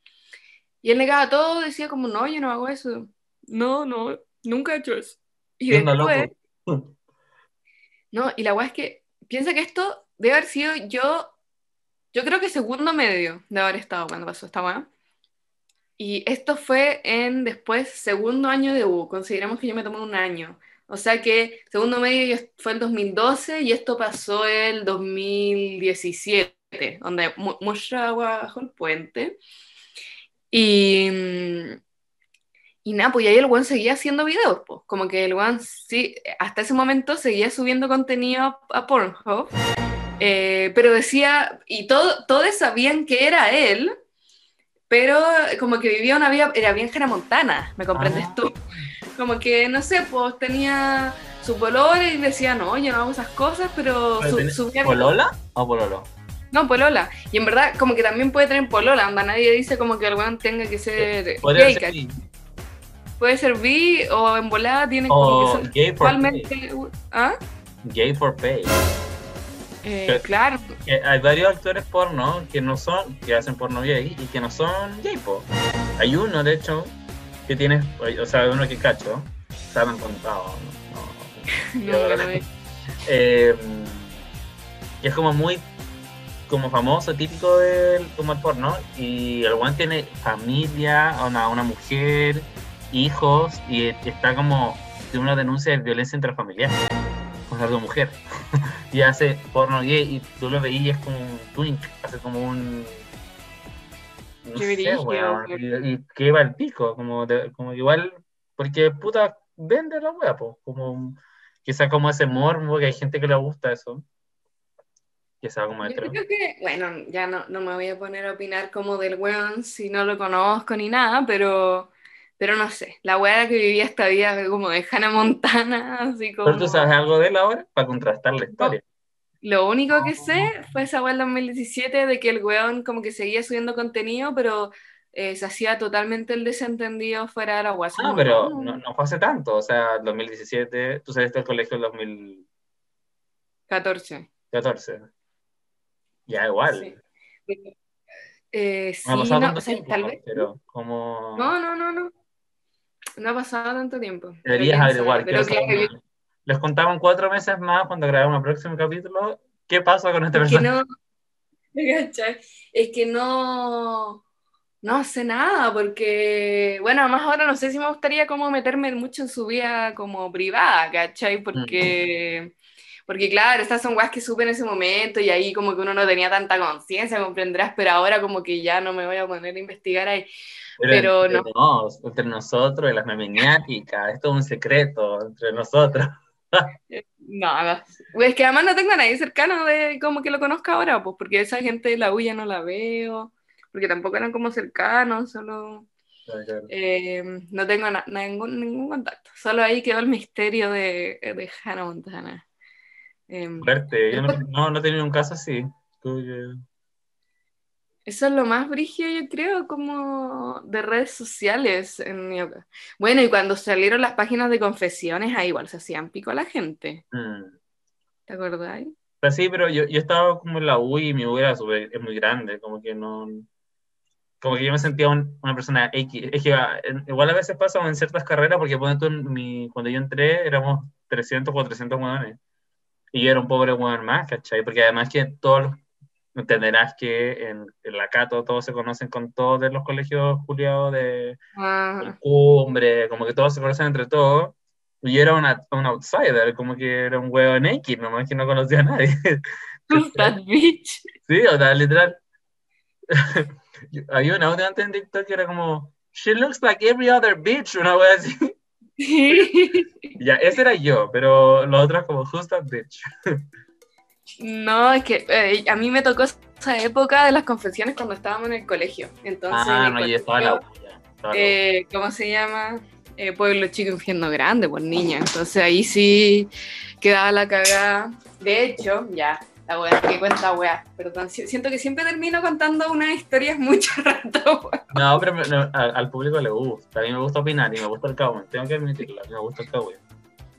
y él negaba todo, decía como, no, yo no hago eso. No, no, nunca he hecho eso. Y ¿Qué onda, después, loco? no, y la weá es que piensa que esto debe haber sido yo, yo creo que segundo medio de haber estado cuando pasó esta weá. Y esto fue en después segundo año de U, consideramos que yo me tomé un año. O sea que segundo medio fue el 2012 y esto pasó el 2017, donde mu- mucha agua bajo el puente. Y, mm, y nada, pues ahí el weón seguía haciendo videos, pues. Como que el weón sí, hasta ese momento seguía subiendo contenido a, Pornhub. eh, pero decía, y todo, todos sabían que era él, pero como que vivía una vida, era bien Montana, ¿me comprendes Ah. tú? Como que, no sé, pues tenía su polola y decía, no, yo no hago esas cosas, pero Pero su, ¿Polola o pololo? No, polola. Y en verdad, como que también puede tener polola, anda, nadie dice como que el weón tenga que ser gay. Puede ser bi o en volada tiene como O que ser gay for pay. igualmente... ¿Ah? Gay for pay. Eh, claro. Que hay varios actores porno que no son, que hacen porno gay y que no son gay, po. Hay uno, de hecho, que tiene, o sea, uno que cacho, se me han contado, no, no, No, no, no. eh, que es como muy como famoso, típico del como el porno, y el one tiene familia, una, una mujer, hijos, y está como de una denuncia de violencia intrafamiliar con algo mujer. y hace porno gay y tú lo veías como un twink, hace como un no Qué sé, weón, weón. y, y que va el pico, como, de- como igual, porque puta, vende la wea, pues, como quizá como ese morbo, que hay gente que le gusta eso, quizá como Yo hetero. creo que, bueno, ya no, no me voy a poner a opinar como del weón si no lo conozco ni nada, pero, Pero no sé, la weá que vivía esta vida como de Hannah Montana, así como... ¿Pero tú sabes algo de él ahora? Para contrastar la historia. Lo único que sé fue esa weá del 2017 de que el weón como que seguía subiendo contenido, pero eh, se hacía totalmente el desentendido fuera de la weá. Ah, pero no, no fue hace tanto, o sea, 2017, tú saliste del colegio en 2014. 14. Ya, igual. Sí. Eh, sí, No no, tanto o sea, tiempo, tal vez. pero como... No, no, no, no. No ha pasado tanto tiempo. Deberías averiguar. Pero claro, yo- Les contaban cuatro meses más cuando grabamos el próximo capítulo. ¿Qué pasa con esta es que persona? Es que no, no hace nada, porque, bueno, además ahora no sé si me gustaría como meterme mucho en su vida como privada, ¿cachai? Porque, porque claro, estas son guas que supe en ese momento y ahí como que uno no tenía tanta conciencia, comprenderás, pero ahora como que ya no me voy a poner a investigar ahí. pero entre no. nos, entre nosotros, y las memeniáticas, esto es un secreto entre nosotros. Nada. Pues es que además no tengo a nadie cercano de como que lo conozca ahora, pues porque esa gente de la U ya no la veo, porque tampoco eran como cercanos, solo eh, no tengo ningún, ningún contacto. Solo ahí quedó el misterio de, de Hannah Montana. Fuerte, yo no, no, no he tenido un caso así. Eso es lo más brígido, yo creo, como de redes sociales en mi. Bueno, y cuando salieron las páginas de confesiones, ahí igual se hacían pico a la gente. Mm. ¿Te acordáis? Pero sí, pero yo, yo estaba como en la U y mi U era súper- es muy grande, como que no... Como que yo me sentía un- una persona X. Es que ah, igual a veces pasa en ciertas carreras, porque tú en mi, cuando yo entré éramos 300 o 400 hueones. Y yo era un pobre hueón más, ¿cachai? Porque además que todos entenderás que en, en la Cato todos se conocen con todos de los colegios juliados de Ah, cumbre, como que todos se conocen entre todos. Y yo era una, un outsider, como que era un hueón X, nomás que no conocía a nadie. that bitch. Sí, o sea, literal. Había un audio antes en TikTok que era como, She looks like every other bitch, una wea así. Ya, ese era yo, pero los otros como, that bitch? No, es que eh, a mí me tocó esa época de las confesiones cuando estábamos en el colegio. Entonces, ah, en no, estaba la colegio, estaba la eh, ¿cómo se llama? Eh, Pueblo Chico Infierno Grande, pues niña. Entonces ahí sí quedaba la cagada. De hecho, ya, la wea que cuenta wea. Perdón, si- siento que siempre termino contando unas historias mucho rato. No, pero me- no, al, al público le gusta. A mí me gusta opinar y me gusta el cagüen. Tengo que admitirlo, a mí me gusta el cagüen.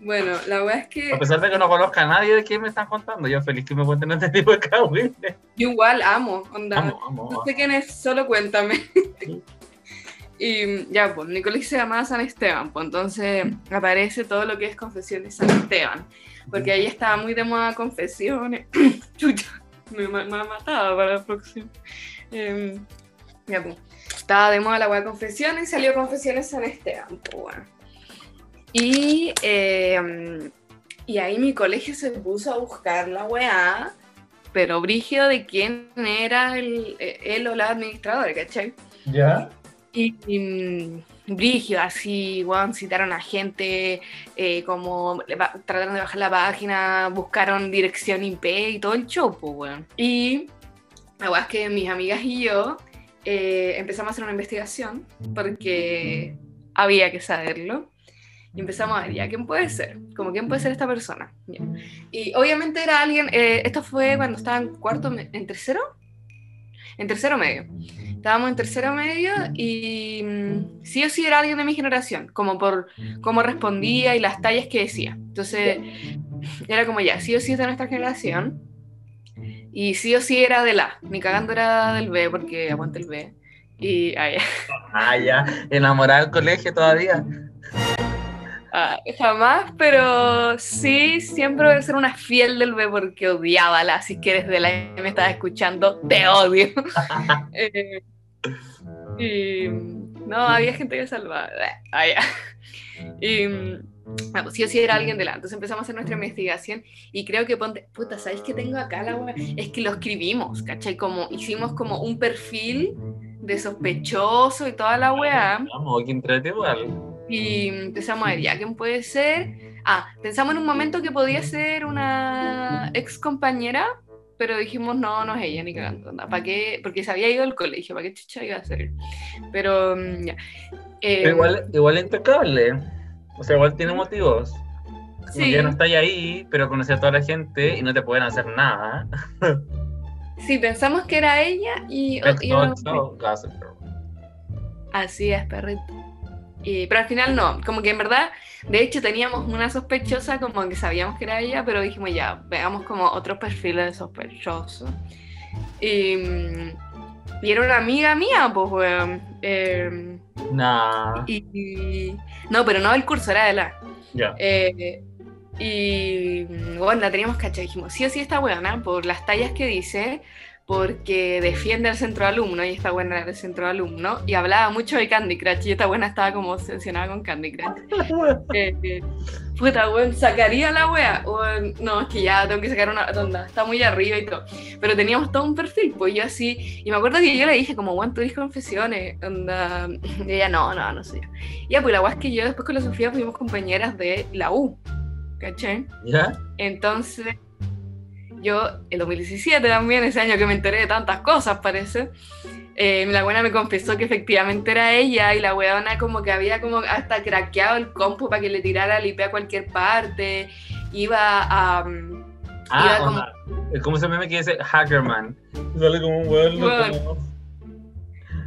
Bueno, la wea es que A pesar de que no conozca a nadie de quién me están contando, yo feliz que me cuenten este tipo de cagüen. yo igual amo, onda. Vamos, vamos. No sé quién es, solo cuéntame. y ya, pues, colegio se llamaba San Esteban, pues entonces aparece todo lo que es confesión de San Esteban, porque ahí estaba muy de moda confesiones. Chucha, me, ma- me mataba para la próxima. Em, ya, pues, estaba de moda la de confesiones y salió confesiones San Esteban, pues bueno. Y, em, y ahí mi colegio se puso a buscar la weá pero brígido de quién era el, él o la administradora, ¿cachai? ¿Ya? Y, y, mm, brígido, así, weón, citaron a gente, eh, como trataron de bajar la página, buscaron dirección IP y todo el pues, weón. Y la weá es que mis amigas y yo eh, empezamos a hacer una investigación porque había que saberlo. Y empezamos a ver, ya, ¿quién puede ser? Como, ¿quién puede ser esta persona? Y obviamente era alguien, eh, esto fue cuando estaba en cuarto, en tercero, en tercero medio. Estábamos en tercero medio y mm, sí o sí era alguien de mi generación, como por cómo respondía y las tallas que decía. Entonces era como ya, sí o sí es de nuestra generación y sí o sí era de la. Ni cagando era del B porque aguanta el B. Y ah, ya. Ah, ya. Enamorada del colegio todavía. Ah, jamás, pero sí, siempre voy a ser una fiel del B porque odiaba la. Si que eres de la y me estás escuchando, te odio. Eh, y no, había gente que salvaba. Ah. Y ah, pues sí era alguien de la. Entonces empezamos a hacer nuestra investigación y creo que ponte, puta, ¿sabéis qué tengo acá la wea? Es que lo escribimos, ¿cachai? Como hicimos como un perfil de sospechoso y toda la weá. Vamos, que entrete igual. Y empezamos a ver, ya, ¿quién puede ser? Ah, pensamos en un momento que podía ser una ex compañera, pero dijimos, no, no es ella, ni cagando. ¿Para qué? Porque se había ido al colegio, ¿para qué chucha iba a ser? Pero, mm, ya. Eh, Pero igual, igual es impecable. O sea, igual tiene motivos. Sí. ya no estáis ahí, pero conocí a toda la gente y no te pueden hacer nada. Sí, pensamos que era ella y... y Gossip Girl. Así es, perrito. Y, pero al final no, como que en verdad, de hecho teníamos una sospechosa como que sabíamos que era ella, pero dijimos ya, veamos como otros perfiles de sospechosos. Y, y era una amiga mía, pues, weón. Eh, Nah, y, y- no, pero no del curso, era de la. ya. Eh, y bueno, la teníamos cachada. Dijimos, sí o sí está buena por las tallas que dice, porque defiende al centro alumno, y esta buena era del centro alumno, y hablaba mucho de Candy Crush, y esta buena estaba como obsesionada con Candy Crush. Eh, eh, puta, weón, sacaría la wea. Weón, no, es que ya tengo que sacar una onda, está muy arriba y todo. Pero teníamos todo un perfil, pues yo así, y me acuerdo que yo le dije, como, weón, tú eres confesiones, onda. Y ella, no, no, no sé ya, pues la wea es que yo después con la Sofía fuimos compañeras de la U, ¿cachai? ¿Ya? Entonces, yo, el 2017 también, ese año que me enteré de tantas cosas, parece, eh, la buena me confesó que efectivamente era ella y la weona como que había como hasta craqueado el compu para que le tirara el IP a cualquier parte, iba a... mm, Ah, Iba como- onda. Es como ese meme que dice Hackerman. Sale como un weón. Como-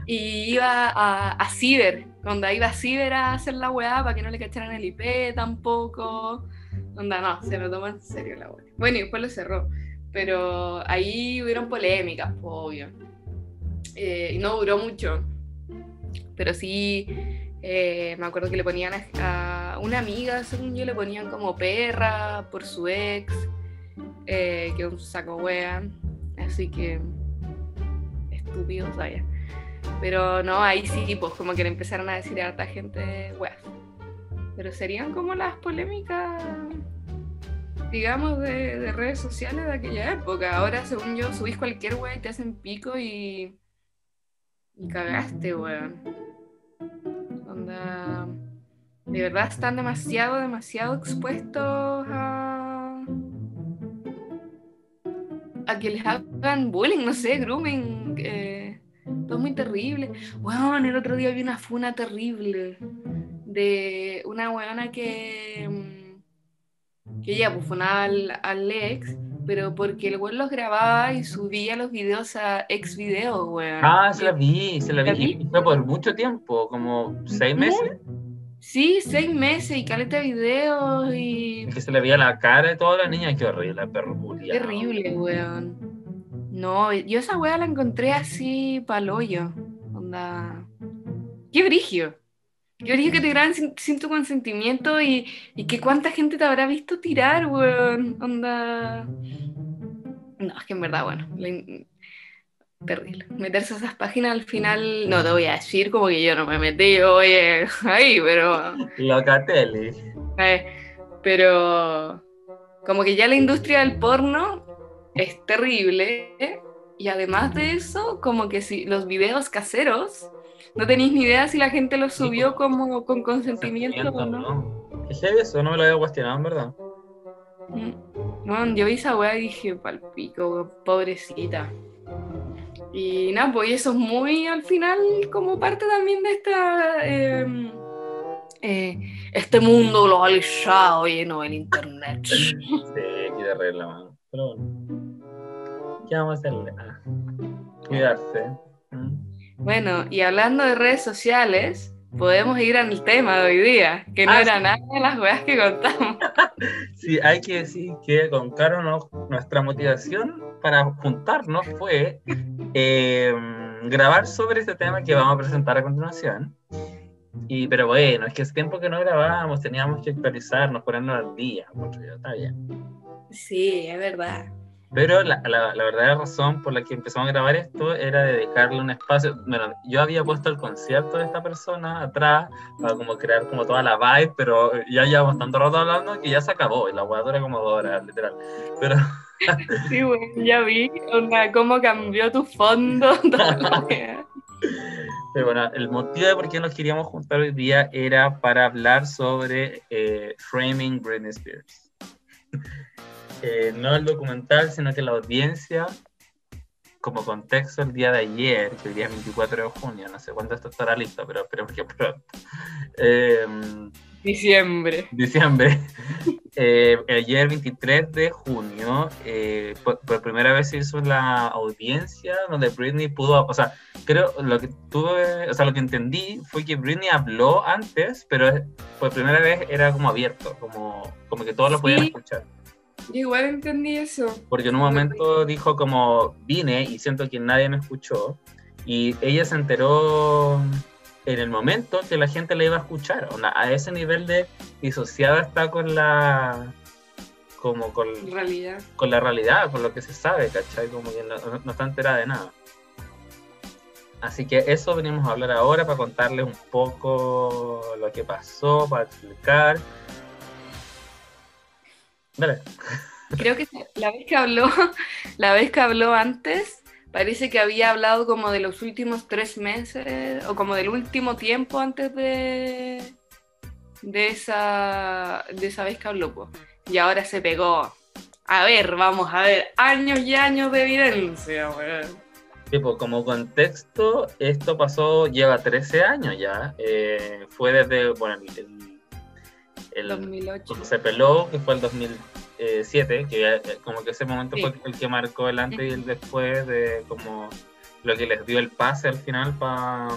y iba a, a Ciber, donde iba a Ciber a hacer la weá para que no le cacharan el IP tampoco. Onda, no, se lo tomó en serio la weá. Bueno, y después lo cerró. Pero ahí hubieron polémicas, obvio. Eh, y no duró mucho. Pero sí, eh, me acuerdo que le ponían a, una amiga, según yo, le ponían como perra por su ex, eh, que un saco wea. Así que, estúpidos, vaya. Pero no, ahí sí, pues como que le empezaron a decir a harta gente, weas. Pero serían como las polémicas, digamos, de, de redes sociales de aquella época. Ahora, según yo, subís cualquier wea y te hacen pico y. y cagaste, weón. Onda. De verdad están demasiado, demasiado expuestos a. a que les hagan bullying, no sé, grooming. eh, todo muy terrible. Weón, el otro día vi una funa terrible de una weona que. Que ella pues funaba al, al ex, pero porque el weón los grababa y subía los videos a ex videos, weón. Ah, se la vi, se la ¿La vi. Y fue por mucho tiempo, como seis meses. Sí, seis meses y caleta de videos y. Que se le veía la cara de toda la niña. Qué horrible, perro. Terrible, weón. No, yo esa weá la encontré así paloyo. Onda. Qué brigio. Qué brigio que te graben sin, sin tu consentimiento y, y que cuánta gente te habrá visto tirar, weón. Onda. No, es que en verdad, bueno. Terrible. Meterse a esas páginas al final, no te voy a decir como que yo no me metí, oye, ahí, pero. Locatelli. Eh, pero como que ya la industria del porno es terrible ¿eh? y además de eso, como que si los videos caseros, no tenéis ni idea si la gente los subió como con consentimiento o no. ¿no? ¿Qué es eso? No me lo había cuestionado, en verdad. Mm. No, yo vi esa weá y dije, palpico, pobrecita. Y nada, pues eso es muy al final como parte también de esta eh, eh, este mundo globalizado lleno del internet. Sí, qué terrible, man. Pero bueno. ¿Qué vamos a hacerle? Ah, Cuidarse. Mm. Bueno, y hablando de redes sociales, podemos ir al tema de hoy día, que no Ah, era sí. nada de las weas que contamos. Sí, hay que decir que con Caro no- nuestra motivación para juntarnos fue eh, grabar sobre este tema que vamos a presentar a continuación. Y, pero bueno, es que hace tiempo que no grabábamos, teníamos que actualizarnos, ponernos al día. está bien. Sí, es verdad. Pero la, la, la verdadera razón por la que empezamos a grabar esto era dedicarle un espacio. Bueno, yo había puesto el concierto de esta persona atrás para como crear como toda la vibe, pero ya llevamos tanto rato hablando que ya se acabó y la hueá dura como dos horas, literal. Pero Sí, bueno, ya vi onda, cómo cambió tu fondo. Pero bueno, el motivo de por qué nos queríamos juntar hoy día era para hablar sobre eh, Framing Britney Spears. Eh, no el documental, sino que la audiencia como contexto, el día de ayer, que el día 24 de junio, no sé cuándo esto estará listo, pero esperemos que pronto. Eh, Diciembre. Diciembre. Eh, ayer, 23 de junio, eh, por, primera vez se hizo la audiencia donde Britney pudo, o sea, creo lo que tuve, o sea, lo que entendí fue que Britney habló antes, pero por primera vez era como abierto, como, como que todos lo podían escuchar. Igual entendí eso. Porque en un momento dijo como vine y siento que nadie me escuchó y ella se enteró en el momento que la gente le iba a escuchar. a ese nivel de disociada está con la como con, realidad. con la realidad, con lo que se sabe, ¿cachai? Como que no, está enterada de nada. Así que eso venimos a hablar ahora para contarles un poco lo que pasó, para explicar. Dale. Creo que la vez que habló, la vez que habló antes, parece que había hablado como de los últimos tres meses o como del último tiempo antes de, de, esa, de esa vez que habló. Y ahora se pegó. A ver, vamos a ver, años y años de evidencia, Tipo, como contexto, esto pasó, lleva 13 años ya. Eh, fue desde, bueno, el, el 2008. Se peló, que fue el 2000 7, que eh, como que ese momento fue el que marcó el antes y el después de como lo que les dio el pase al final para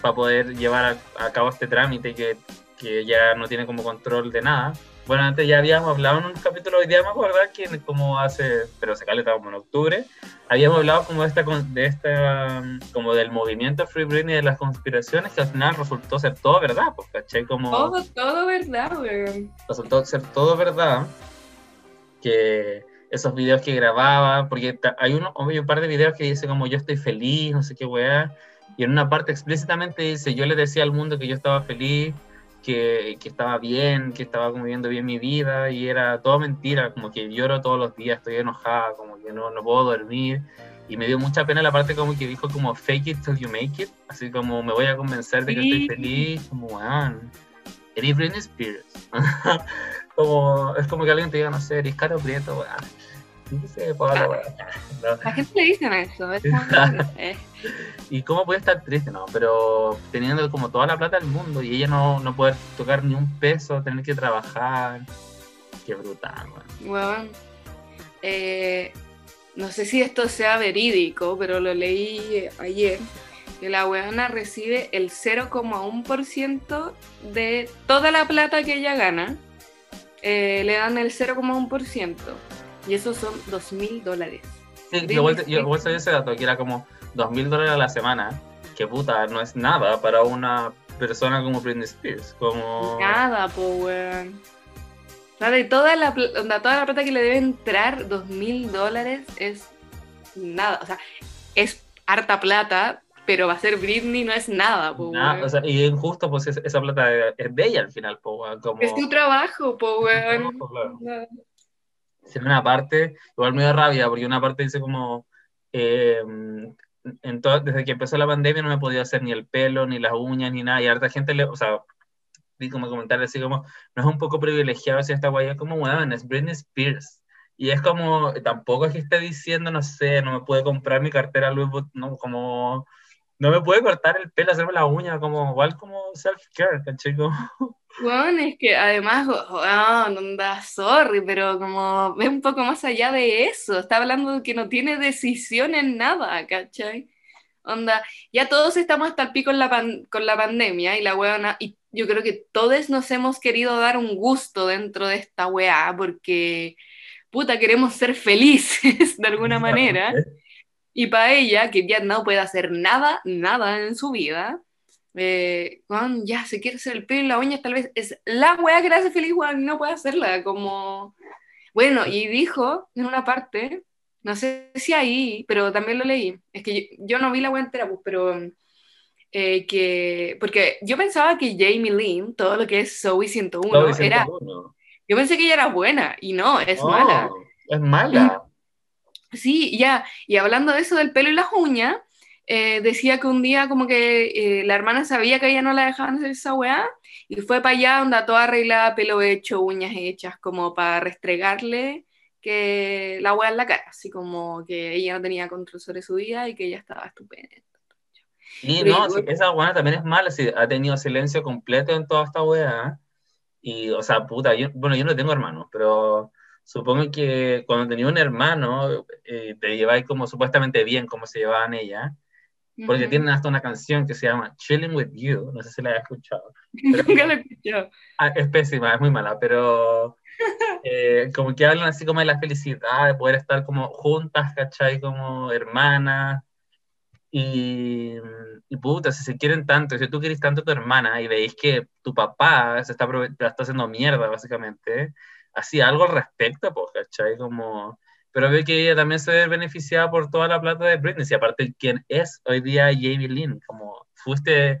para poder llevar a, cabo este trámite que, que ya no tiene como control de nada. Bueno, antes ya habíamos hablado en un capítulo, hoy día me acuerdo que como hace, pero se caleta como en octubre, habíamos hablado como de esta, de esta, como del movimiento Free Britney y de las conspiraciones que al final resultó ser todo verdad, pues, ¿caché? Como... Todo, todo verdad, güey. Resultó ser todo verdad, que esos videos que grababa, porque hay, uno, hay un par de videos que dice como yo estoy feliz, no sé qué weá, y en una parte explícitamente dice yo le decía al mundo que yo estaba feliz, que, que, estaba bien, que estaba viviendo bien mi vida y era todo mentira, como que lloro todos los días, estoy enojada, como que no, no puedo dormir. Y me dio mucha pena la parte como que dijo como fake it till you make it, así como me voy a convencer de que estoy feliz, como weón, eres Britney Spears. como, es como que alguien te diga, no sé, eres Caro Prieto, weón la gente le dice eso. Eh. ¿Y cómo puede estar triste? No, pero teniendo como toda la plata del mundo y ella no, no poder tocar ni un peso, tener que trabajar. Qué brutal, bueno. Eh, no sé si esto sea verídico, pero lo leí ayer. Que la weona recibe el 0,1% de toda la plata que ella gana. Eh, le dan el 0,1%. Y esos son dos mil dólares. Sí, yo igual sabía ese dato, que era como dos mil dólares a la semana. Que puta, no es nada para una persona como Britney Spears. Como... Nada, po, weón. toda la, toda la plata que le debe entrar, dos mil dólares, es nada. O sea, es harta plata, pero va a ser Britney no es nada, po, o sea, y injusto, pues esa plata es de ella al final, po, weón. Como... Es tu trabajo, po, weón en una parte, igual me da rabia, porque una parte dice como, eh, en desde que empezó la pandemia no me podía hacer ni el pelo, ni las uñas, ni nada, y harta gente le, o sea, vi como comentar así como, no es un poco privilegiado si esta guaya como, bueno, es Britney Spears. Y es como, tampoco es que esté diciendo, no sé, no me puede comprar mi cartera Louis Vuitton, no, como, no me puede cortar el pelo, hacerme la uña, como, igual como self-care, ¿cachai? Bueno, es que además, oh, no da sorry, pero como ve un poco más allá de eso, está hablando de que no tiene decisión en nada, ¿cachai? Onda, ya todos estamos hasta el pico con la, con la pandemia y la weona, y yo creo que todos nos hemos querido dar un gusto dentro de esta weá, porque, puta, queremos ser felices de alguna manera, y para ella, que ya no puede hacer nada, nada en su vida, eh, ya se quiere hacer el pelo y la uña, tal vez es la weá que le hace feliz, Juan, no puede hacerla, como, bueno, y dijo en una parte, no sé si ahí, pero también lo leí, es que yo, no vi la weá entera, pues, pero eh, que, porque yo pensaba que Jamie Lynn, todo lo que es Zoe 101, era, yo pensé que ella era buena, y no, es mala. Es mala. Sí, ya, y hablando de eso del pelo y las uñas, eh, decía que un día como que eh, la hermana sabía que ella no la dejaban hacer esa weá y fue para allá donde toda arreglada, pelo hecho, uñas hechas, como para restregarle que la wea en la cara, así como que ella no tenía control sobre su vida y que ella estaba estupenda. Y Pero no, esa buena también es mala, sí, ha tenido silencio completo en toda esta weá. Y, o sea, puta, yo, bueno, yo no tengo hermanos, pero supongo que cuando tenía un hermano, eh, te lleváis como supuestamente bien como se llevaban ella, porque Ujú. tienen hasta una canción que se llama Chilling with You, no sé si la has escuchado. Nunca lo he escuchado. Ah, es pésima, es muy mala, pero eh, como que hablan así como de la felicidad, de poder estar como juntas, ¿cachai? Como hermanas. Y, y puta, si se quieren tanto, si tú quieres tanto a tu hermana y veis que tu papá se está, la está haciendo mierda, básicamente, así algo al respecto, pues, ¿cachai? Como, pero veo que ella también se ve beneficiada por toda la plata de Britney, y aparte, ¿quién es hoy día Jamie Lynn? Como, fuiste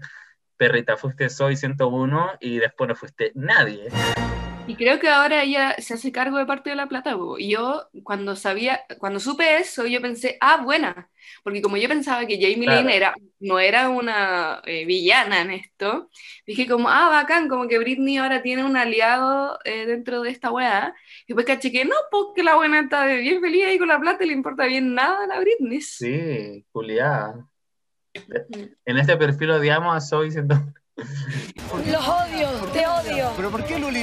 perrita, fuiste Soy 101 y después no fuiste nadie. Y creo que ahora ella se hace cargo de parte de la plata. Y yo, cuando sabía, cuando supe eso, yo pensé, ah, buena. Porque como yo pensaba que Jamie Claro. Lynn era, no era una eh, villana en esto, dije como, ah, bacán, como que Britney ahora tiene un aliado eh, dentro de esta weá. Y después caché que no, porque la buena está bien feliz ahí con la plata y le importa bien nada a la Britney. Sí, Julián. En este perfil odiamos a Soy 101. Los odio, te odio. ¿Pero por qué, Luli?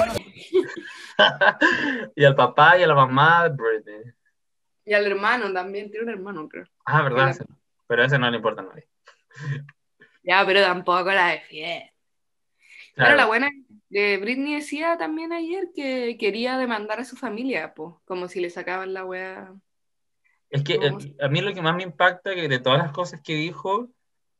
y al papá y a la mamá de Britney. Y al hermano también, tiene un hermano, creo. Ah, ¿verdad? Ese no. Pero ese no le importa a nadie. Ya, pero tampoco la defiende. Claro, la buena de Britney decía también ayer que quería demandar a su familia, pues, como si le sacaban la wea. Es que No. el- a mí lo que más me impacta que de todas las cosas que dijo,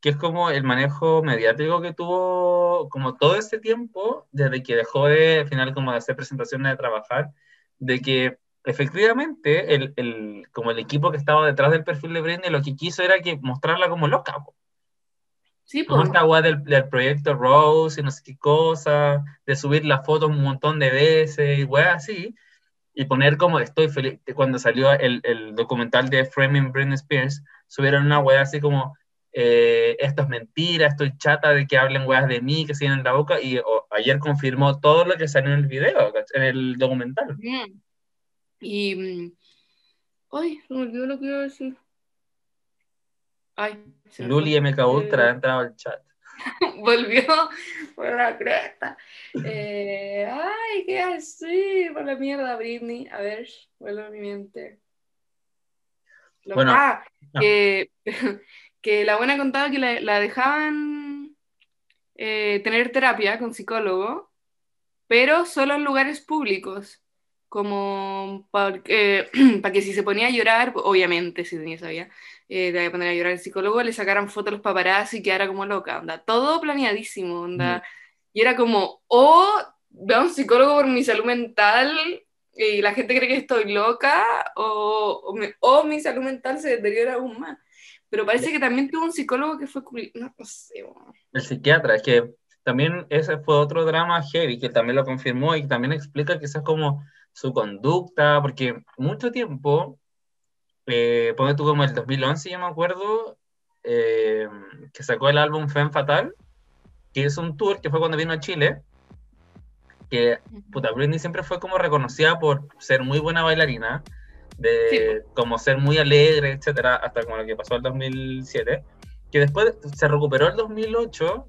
que es como el manejo mediático que tuvo como todo este tiempo, desde que dejó de, al final, como de hacer presentaciones de trabajar, de que efectivamente el, el- como el equipo que estaba detrás del perfil de Britney lo que quiso era que mostrarla como loca, po. Sí, como pues. esta weá del, del proyecto Rose y no sé qué cosa, de subir las fotos un montón de veces y weá así, y poner como estoy feliz. Cuando salió el, el documental de Framing Britney Spears, subieron una weá así como, eh, esto es mentira, estoy chata de que hablen weas de mí, que se llenen la boca, y o- ayer confirmó todo lo que salió en el video, ¿cach- en el documental. Mm. Y. mm, Ay, se me olvidó lo que iba a decir. Ay, se Luli. MK Ultra ha entrado al chat. Volvió por la cresta. Eh, ay, ¿qué así? Por la mierda, Britney. A ver, vuelvo a mi mente. Lo- Bueno, ah, no. que, que la buena contaba que la, la dejaban eh, tener terapia con psicólogo, pero solo en lugares públicos. Como para que si se ponía a llorar, obviamente, si tenía sabía, eh, a poner a llorar el psicólogo, le sacaran fotos a los paparazzi y quedara como loca, onda. Todo planeadísimo, onda. Y era como, o veo a un psicólogo por mi salud mental y la gente cree que estoy loca, o, o, me- o mi salud mental se deteriora aún más. Pero parece que también tuvo un psicólogo que fue, no, no sé, bueno. El psiquiatra, es que también ese fue otro drama heavy que también lo confirmó y también explica quizás como su conducta, porque mucho tiempo, eh, ponte tú como el 2011, yo me acuerdo, eh, que sacó el álbum Femme Fatal, que es un tour que fue cuando vino a Chile, que puta, Britney siempre fue como reconocida por ser muy buena bailarina, de Sí, como ser muy alegre, etcétera, hasta como lo que pasó el 2007, que después se recuperó el 2008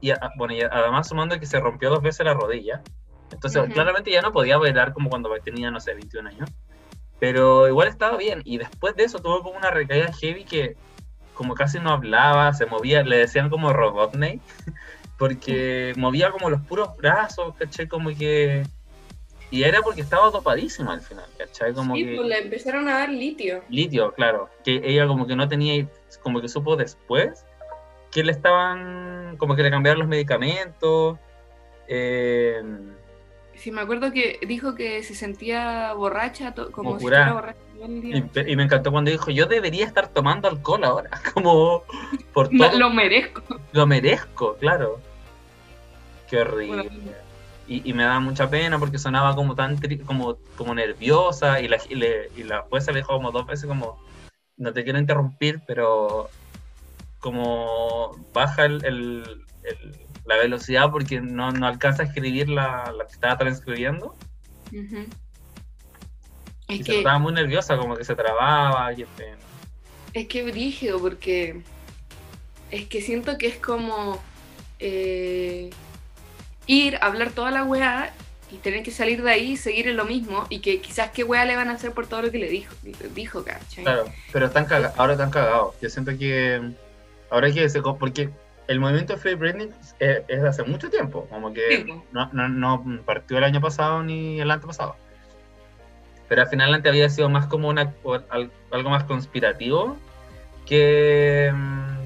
y bueno, y además sumando que se rompió dos veces la rodilla. Entonces, Ujú. claramente ya no podía bailar como cuando tenía, no sé, 21 años. Pero igual estaba bien. Y después de eso tuvo como una recaída heavy que como casi no hablaba, se movía, le decían como Robotnik, porque movía como los puros brazos, ¿cachai? Como que... Y era porque estaba dopadísima al final, ¿cachai? Como Sí, que... pues le empezaron a dar litio. Litio, claro. Que ella como que no tenía, como que supo después que le estaban, como que le cambiaron los medicamentos. eh, Sí, me acuerdo que dijo que se sentía borracha, to- como Como si estuviera borracha todo el día. y, y me encantó cuando dijo, yo debería estar tomando alcohol ahora, como por todo Lo merezco. lo merezco, claro. Qué horrible. Bueno. Y, y me da mucha pena porque sonaba como tan tri- como, como nerviosa y la, y, le- y la jueza le dijo como dos veces como no te quiero interrumpir, pero como baja el, el- el- la velocidad porque no, no alcanza a escribir la, la que estaba transcribiendo. Y se que, estaba muy nerviosa, como que se trababa. Y este, es que brígido, porque es que siento que es como eh, ir, hablar toda la weá y tener que salir de ahí y seguir en lo mismo y que quizás qué weá le van a hacer por todo lo que le dijo, dijo ¿cachai? Claro, pero están caga- ahora están cagados. Yo siento que ahora que se... Porque el movimiento Free Britney es, es de hace mucho tiempo, como que no, no, no partió el año pasado ni el antepasado. Pero al final antes había sido más como una, algo más conspirativo que, mm,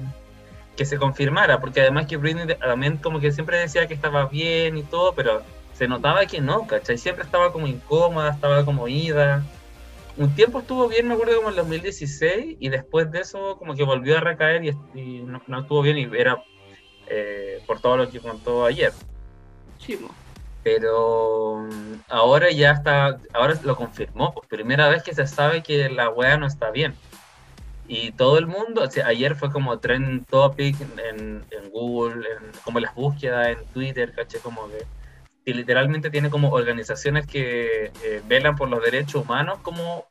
que se confirmara, porque además que Britney también como que siempre decía que estaba bien y todo, pero se notaba que no, ¿cachai? Siempre estaba como incómoda, estaba como ida. Un tiempo estuvo bien, me acuerdo como en el 2016, y después de eso como que volvió a recaer y, y no, no estuvo bien y era eh, por todo lo que contó ayer. Sí. Pero mm, ahora ya está, ahora lo confirmó, por primera vez que se sabe que la wea no está bien. Y todo el mundo, o sea, ayer fue como trend topic en, en Google, en, como las búsquedas en Twitter, caché, como que y literalmente tiene como organizaciones que eh, velan por los derechos humanos como,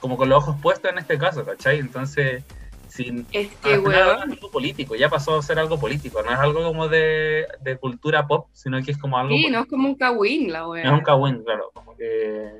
como con los ojos puestos en este caso, ¿cachai? Entonces, sin, Es que, weón, algo político, ya pasó a ser algo político, no es algo como de, de cultura pop, sino que es como algo... sí, político. no es como un cagüín la No weá. es un cagüín, claro, como que...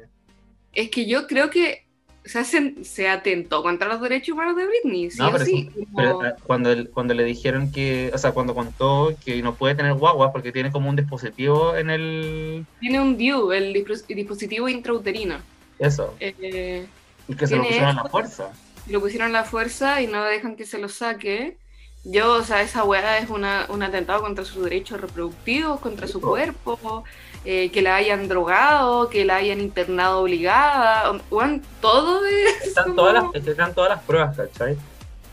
Es que yo creo que se, hacen, se atentó contra los derechos humanos de Britney, sí No, pero sí. eso- como- Pero eh, cuando, cuando le dijeron que, o sea, cuando contó que no puede tener guagua porque tiene como un dispositivo en el... Tiene un DIU, el dispos- dispositivo intrauterino. Eso, Eh, y que se lo pusieron a la fuerza. lo pusieron a la fuerza y no dejan que se lo saque. Yo, o sea, esa weá es una, un atentado contra sus derechos reproductivos, contra su cuerpo, eh, que la hayan drogado, que la hayan internado obligada, weón, todo es Están todas las, están todas las pruebas, ¿cachai?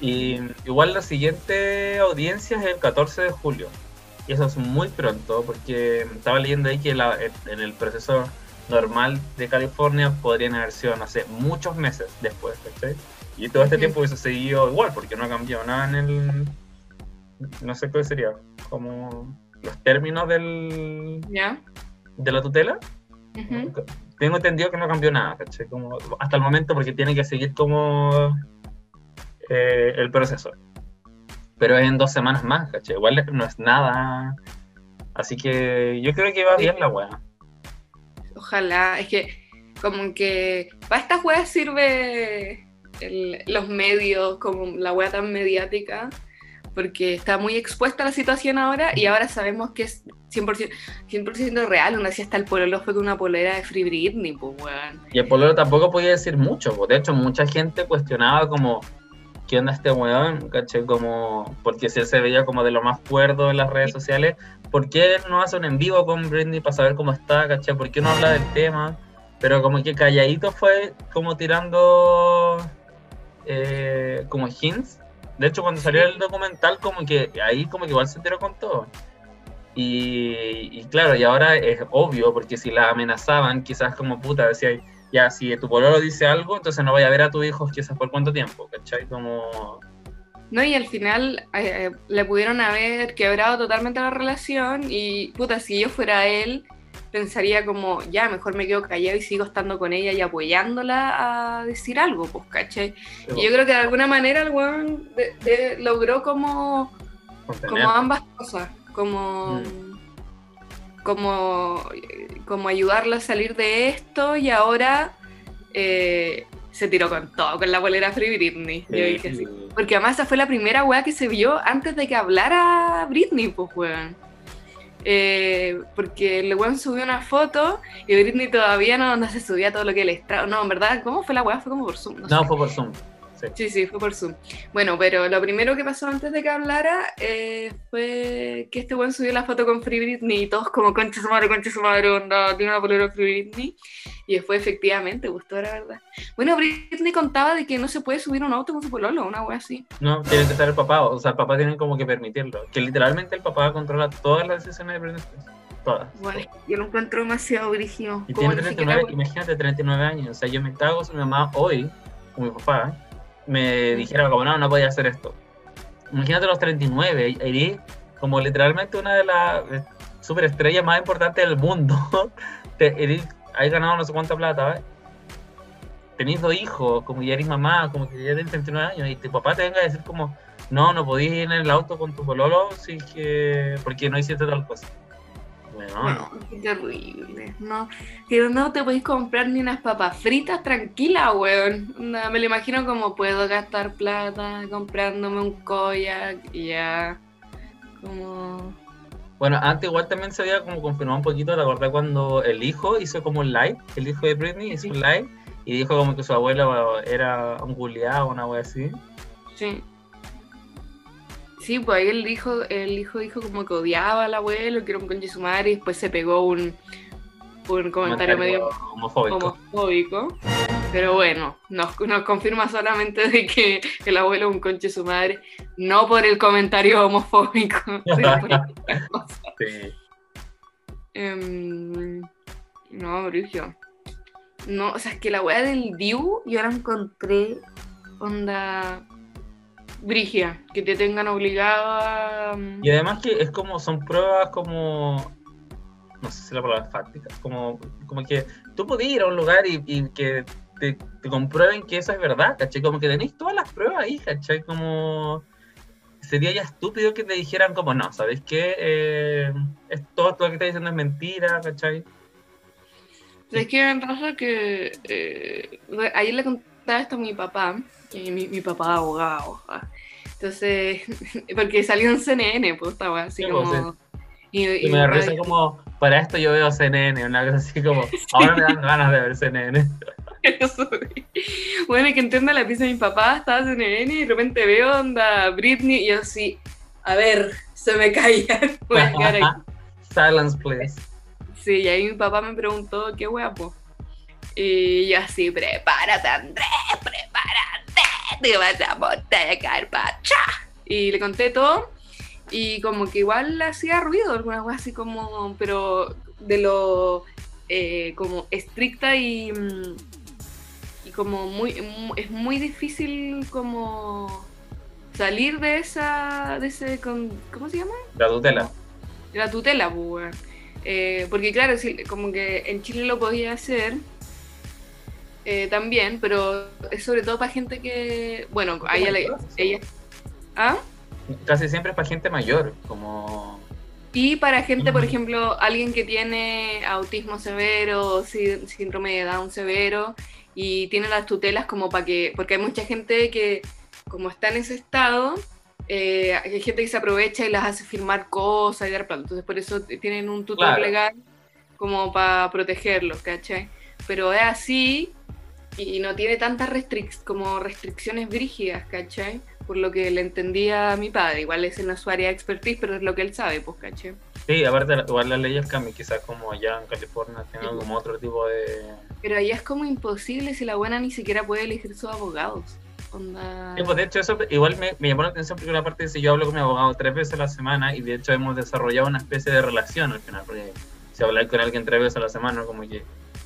Y igual la siguiente audiencia es el 14 de julio. Y eso es muy pronto, porque estaba leyendo ahí que la- en el proceso normal de California podrían haber sido, no sé, muchos meses después, ¿cachai? Y todo este tiempo hubiese seguido igual, porque no ha cambiado nada en el... No sé qué sería, como los términos del, ¿Ya? De la tutela. Tengo entendido que no cambió nada. Como, hasta el momento, porque tiene que seguir como eh, el proceso. Pero es en dos semanas más, ¿cachai? Igual no es nada. Así que yo creo que va bien la weá. Ojalá, es que como que para estas weas sirve el- los medios, como la wea tan mediática, porque está muy expuesta a la situación ahora y ahora sabemos que es 100%, 100 real. Una decía hasta el pololo fue con una polera de Free Britney, pues weón. Y el pololo tampoco podía decir mucho. pues. De hecho, mucha gente cuestionaba como, ¿qué onda este weón? ¿Cachai? Como, porque si él se veía como de lo más cuerdo en las redes sociales, ¿por qué no hace un en vivo con Britney para saber cómo está? ¿Cachai? ¿Por qué no habla del tema? Pero como que calladito fue como tirando eh, como hints. De hecho, cuando salió el documental, como que ahí como que igual se enteró con todo. Y, y claro, y ahora es obvio, porque si la amenazaban, quizás como puta, decía, ya, si tu pololo dice algo, entonces no vaya a ver a tu hijo quizás por cuánto tiempo, ¿cachai? Como... No, y al final eh, le pudieron haber quebrado totalmente la relación y puta, si yo fuera él, pensaría como, ya, mejor me quedo callado y sigo estando con ella y apoyándola a decir algo, pues, ¿cachai? Y yo creo que de alguna manera el weón de- de- logró como, como ambas cosas, como, como, como ayudarla a salir de esto y ahora eh, se tiró con todo, con la bolera Free Britney. Yo Sí, dije así. Porque además esa fue la primera weá que se vio antes de que hablara Britney, pues weón. Eh, porque el weón subió una foto y Britney todavía no, no se subía todo lo que le estaba. No, en verdad, ¿cómo fue la weá? Fue como por Zoom. No, No, sé. fue por Zoom. Sí. Sí, sí, fue por Zoom. Bueno, pero lo primero que pasó antes de que hablara eh, fue que este weón subió la foto con Free Britney y todos como concha su madre, concha su madre, onda, tiene una polera Free Britney. Y después efectivamente gustó, la verdad. Bueno, Britney contaba de que no se puede subir a un auto con su pololo, una wea así. No, tiene que estar el papá, o sea, el papá tiene como que permitirlo. Que literalmente el papá controla todas las decisiones de Britney. Todas. Bueno, yo lo encuentro demasiado brígido. Y tiene ni siquiera- 39, imagínate 39 años. O sea, yo me cago si mi mamá hoy, con mi papá, me dijera como, no, no podía hacer esto. Imagínate los 39, eres como literalmente una de las eh, superestrellas más importantes del mundo. Eres hay ganado no sé cuánta plata, ¿eh? tenéis dos hijos, como ya eres mamá, como que ya tienes 39 años, y tu papá te venga a decir como, no, no podías ir en el auto con tu pololo, si que, porque no hiciste tal cosa. Bueno, No, qué terrible. No, que no te podéis comprar ni unas papas fritas tranquila, weón. Onda, me lo imagino como puedo gastar plata comprándome un koyak y ya. Como. Bueno, antes igual también se había como confirmado un poquito, ¿te acordás cuando el hijo hizo como un live? El hijo de Britney hizo un live y dijo como que su abuela era un guleado, una wea así. Sí. Sí, pues ahí el hijo, el hijo dijo como que odiaba al abuelo, que era un conche su madre, y después se pegó un, un comentario medio homofóbico. homofóbico. Pero bueno, nos, nos confirma solamente de que el abuelo es un conche su madre, no por el comentario homofóbico, sino por. Sí. Em, no, Brigio. No, o sea, es que la weá del Diu yo la encontré onda Brigia, que te tengan obligado a... Y además que es como, son pruebas como, no sé si la palabra es fáctica, como, como que tú podías ir a un lugar y, y que te, te comprueben que eso es verdad, ¿cachai? Como que tenéis todas las pruebas ahí, ¿cachai? Como sería ya estúpido que te dijeran como, no, ¿sabes qué? Eh, es todo, todo lo que estás diciendo es mentira, ¿cachai? Es que me pasa que eh, ayer le contaba esto a mi papá, que mi, mi papá es abogado. Entonces, porque salió en CNN, pues estaba así Sí, como... Y, Y y me risa como, para esto yo veo CNN, una cosa así como, ahora me dan ganas de ver CNN. Eso. Bueno, y que entienda la pieza de mi papá, estaba en CNN y de repente veo onda Britney y yo así, a ver, se me caía. Voy a quedar aquí. Silence, please. Sí, y ahí mi papá me preguntó, qué guapo. Y yo así, prepárate Andrés, prepárate, te vas a botar pacha. Y le conté todo y como que igual hacía ruido, alguna cosa así como, pero de lo eh, como estricta y, mm, y como muy, mu- es muy difícil como salir de esa, de ese, ¿cómo se llama? La tutela. la tutela, pues. Eh, porque claro, como que en Chile lo podía hacer eh, también, pero es sobre todo para gente que, bueno, a ella le... Ella, ¿Ah? Casi siempre es para gente mayor, como... Y para gente, por Ujú. ejemplo, alguien que tiene autismo severo, sí- síndrome de Down severo, y tiene las tutelas como para que, porque hay mucha gente que, como está en ese estado, eh, hay gente que se aprovecha y las hace firmar cosas y dar plata. Entonces, por eso tienen un tutor Claro. legal como para protegerlos, ¿cachai? Pero es así y no tiene tantas restric como restricciones brígidas, ¿cachai? Por lo que le entendía a mi padre. Igual es su área de expertise, pero es lo que él sabe, pues, ¿cachai? Sí, aparte, igual las leyes cambian, quizás como allá en California tienen Sí. como otro tipo de... Pero ahí es como imposible si la buena ni siquiera puede elegir sus abogados. Onda... Sí, pues de hecho eso igual me, me llamó la atención porque una parte dice yo hablo con mi abogado tres veces a la semana y de hecho hemos desarrollado una especie de relación al final, porque si hablar con alguien tres veces a la semana, como que...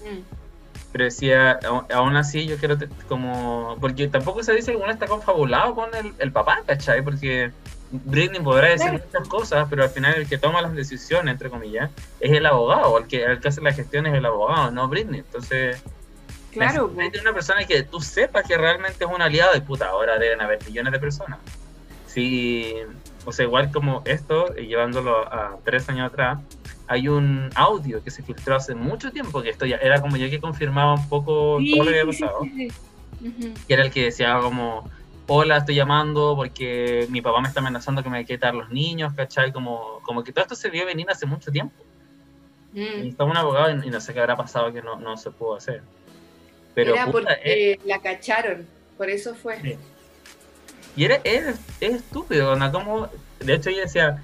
Mm. Pero decía, aún- así yo quiero como... Porque tampoco se dice que uno está confabulado con el, el papá, ¿cachai? Porque Britney podrá decir Claro. muchas cosas, pero al final el que toma las decisiones, entre comillas, es el abogado, el que, el que hace la gestión es el abogado, no Britney. Entonces, Claro, necesitas pues. una persona que tú sepas que realmente es un aliado y puta, ahora deben haber millones de personas. Sí, o sea, igual como esto, y llevándolo a tres años atrás, hay un audio que se filtró hace mucho tiempo, que esto ya era como ya que confirmaba un poco Sí, todo lo que había pasado, sí, sí. Que era el que decía como, hola, estoy llamando porque mi papá me está amenazando que me quiere quitar los niños, ¿cachai? Como, como que todo esto se vio venir hace mucho tiempo. Mm. Necesitaba un abogado y, y no sé qué habrá pasado que no, no se pudo hacer. Pero, Era puta, porque es- la cacharon, por eso fue. Y era, es, es estúpido, ¿no? Como, de hecho, ella decía,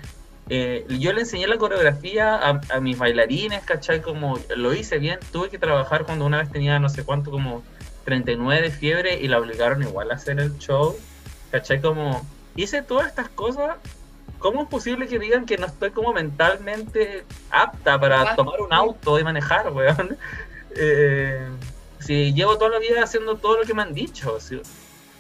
eh, yo le enseñé la coreografía a, a mis bailarines, ¿cachai? Como lo hice bien, tuve que trabajar cuando una vez tenía no sé cuánto, como 39 de fiebre y la obligaron igual a hacer el show, ¿cachai? Como hice todas estas cosas, ¿cómo es posible que digan que no estoy como mentalmente apta para tomar un sí. auto y manejar, weón? Eh, si llevo toda la vida haciendo todo lo que me han dicho, si-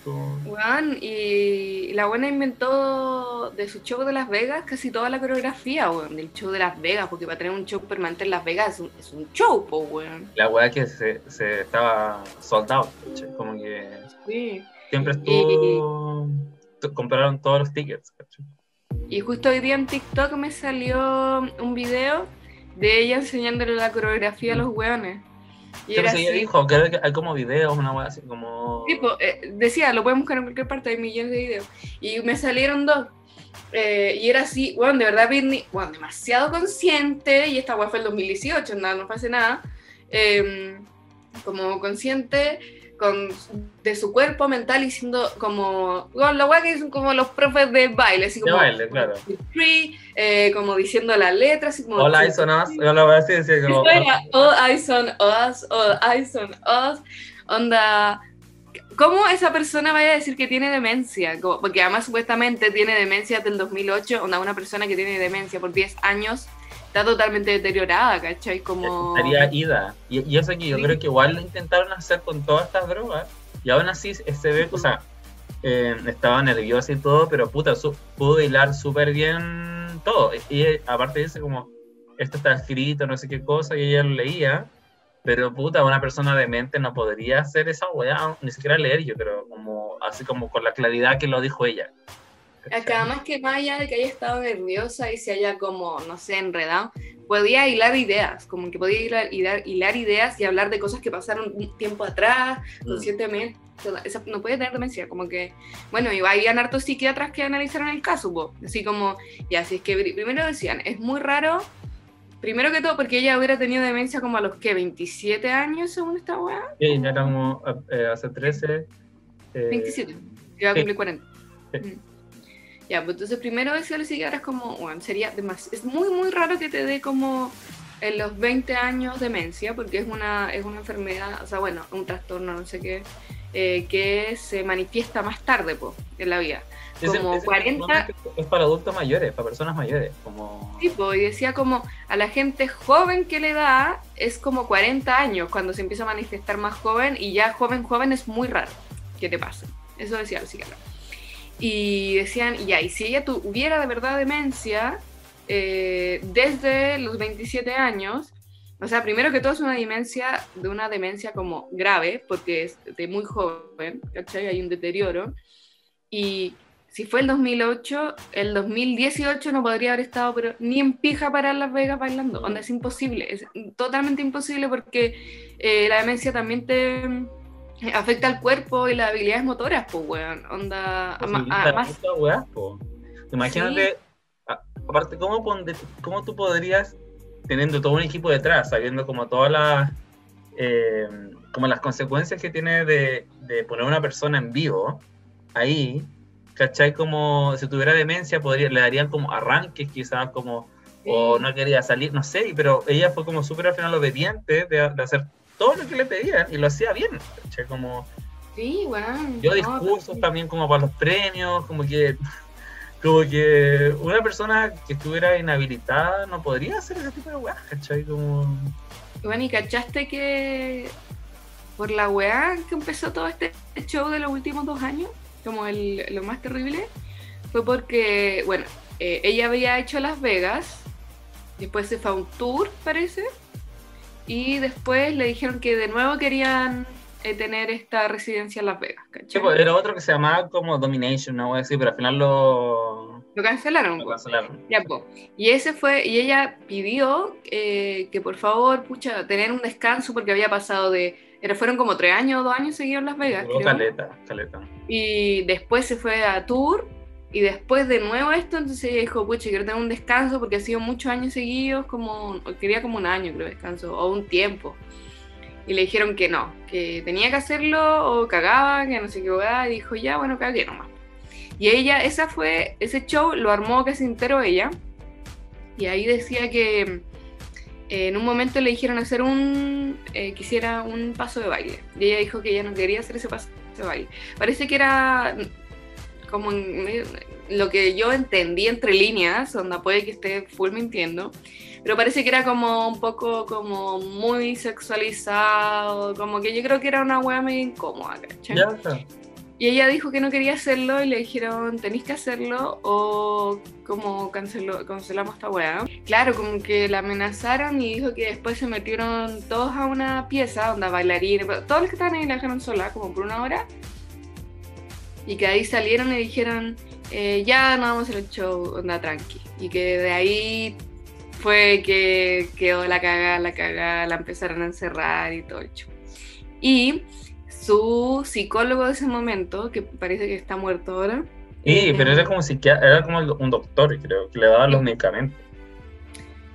Como- Weón, y la buena inventó de su show de Las Vegas casi toda la coreografía, weón, del show de Las Vegas, porque para tener un show permanente en Las Vegas es un, es un show, po, weón. La weá que se, se estaba soldado, como que Sí. siempre estuvo. t- Compraron todos los tickets, ¿cachai? Y justo hoy día en TikTok me salió un video de ella enseñándole la coreografía a los weones. Y era así. dijo, creo que hay como videos, una weá así como. Tipo, eh, decía, lo pueden buscar en cualquier parte, hay millones de videos. Y me salieron dos. Eh, y era así, bueno, de verdad Britney, bueno, demasiado consciente, y esta weá fue el 2018, nada, no pasa nada, eh, como consciente con, de su cuerpo mental y siendo como, bueno, la weá que son como los profes de baile, así De como, baile, claro. free, eh, como diciendo la letra, así como... All eyes on us. Yo la voy a decir, como. Esto era All Eyes on Us, All Eyes on Us. Onda, ¿cómo esa persona vaya a decir que tiene demencia? Como- porque además supuestamente tiene demencia desde el 2008. Onda, una persona que tiene demencia por 10 años está totalmente deteriorada, ¿cachai? Como... Estaría ida. Y, y eso que yo Sí. creo que igual lo intentaron hacer con todas estas drogas. Y aún así se ve, o sea, eh, estaba nerviosa y todo, pero puta, su- pudo hilar súper bien todo. Y, y aparte dice como, esto está escrito, no sé qué cosa, y ella lo leía. Pero puta, una persona demente no podría hacer esa weá, ni siquiera leer, yo creo, como, así como con la claridad que lo dijo ella. Acá además que más allá de que haya estado nerviosa y se haya como, no sé, enredado, podía hilar ideas, como que podía hilar, hilar, hilar ideas y hablar de cosas que pasaron un tiempo atrás, Mm. conscientemente. Esa- no puede tener demencia, como que, bueno, y habían hartos psiquiatras que analizaron el caso, po. así como, ya, así es que pri- primero decían, es muy raro, primero que todo porque ella hubiera tenido demencia como a los que, 27 años según esta weá, Sí, ya como eh, hace 13. eh, 27, iba a sí. cumplir 40. Sí. Mm. Ya, pues entonces primero decía el psiquiatra es como, bueno, sería demasiado, es muy muy raro que te dé como en los 20 años demencia, porque es una, es una enfermedad, o sea, bueno, un trastorno, no sé qué, eh, que se manifiesta más tarde, pues, en la vida. como ese 40 normalmente Es para adultos mayores, para personas mayores. Como... Tipo, y decía como a la gente joven que le da es como 40 años cuando se empieza a manifestar más joven y ya joven, joven es muy raro que te pase. Eso decía el psiquiatra. Y decían, ya, y si ella tuviera de verdad demencia eh, desde los 27 años, o sea, primero que todo es una demencia, de una demencia como grave, porque es de muy joven, ¿cachai? Hay un deterioro. Y si fue el 2008, el 2018 no podría haber estado pero ni en pija para Las Vegas bailando. Onda, es imposible, es totalmente imposible porque eh, la demencia también te afecta al cuerpo y las habilidades motoras, pues, weón. Onda, ama- weas, po. Imagínate, a- aparte, ¿cómo, ¿cómo tú podrías, teniendo todo un equipo detrás, sabiendo como todas las, eh, como las consecuencias que tiene de, de poner una persona en vivo ahí, ¿cachai? Como si tuviera demencia, podría, le darían como arranques quizás, como, o Sí. no quería salir, no sé, pero ella fue como súper al final obediente de, de hacer todo lo que le pedían y lo hacía bien, ¿cachai? Como... sí, weón. Yo no, discursos pero- también como para los premios, como que como que una persona que estuviera inhabilitada no podría hacer ese tipo de weas, ¿cachai? Como... Bueno, y cachaste que por la weá que empezó todo este show de los últimos dos años, como el, lo más terrible, fue porque, bueno, eh, ella había hecho Las Vegas, después se fue a un tour, parece, y después le dijeron que de nuevo querían eh, tener esta residencia en Las Vegas, pues, era otro que se llamaba como Domination, no voy a decir, pero al final lo, Lo cancelaron. lo cancelaron. Ya, po. Y ese fue, y ella pidió eh, que por favor, pucha, tener un descanso porque había pasado de, era, fueron como tres años o dos años seguidos en Las Vegas, caleta, caleta. Y después se fue a tour y después de nuevo esto, entonces ella dijo, pucha, quiero tener un descanso porque ha sido muchos años seguidos, como, quería como un año creo descanso, o un tiempo. Y le dijeron que no, que tenía que hacerlo o cagaba, que no qué hueá, y dijo, ya, bueno, cagué nomás. Y ella, esa fue, ese show lo armó casi entero ella. Y ahí decía que eh, en un momento le dijeron hacer un, eh, que hiciera un paso de baile. Y ella dijo que ella no quería hacer ese paso de baile. Parece que era como en- lo que yo entendí entre líneas, onda puede que esté full mintiendo, pero parece que era como un poco como muy sexualizado, como que yo creo que era una wea medio incómoda, ¿cachai? Ya está. y ella dijo que no quería hacerlo y le dijeron, tenéis que hacerlo o como canceló, cancelamos esta weá. Claro, como que la amenazaron y dijo que después se metieron todos a una pieza, donde bailarines, todos los que estaban ahí la dejaron sola como por una hora. Y que ahí salieron y dijeron, eh, ya no vamos a hacer el show, onda tranqui. Y que de ahí fue que quedó la cagada, la cagada, la empezaron a encerrar y todo el show. Y su psicólogo de ese momento, que parece que está muerto ahora. Sí, pero era como, era como un doctor, creo, que le daba los medicamentos.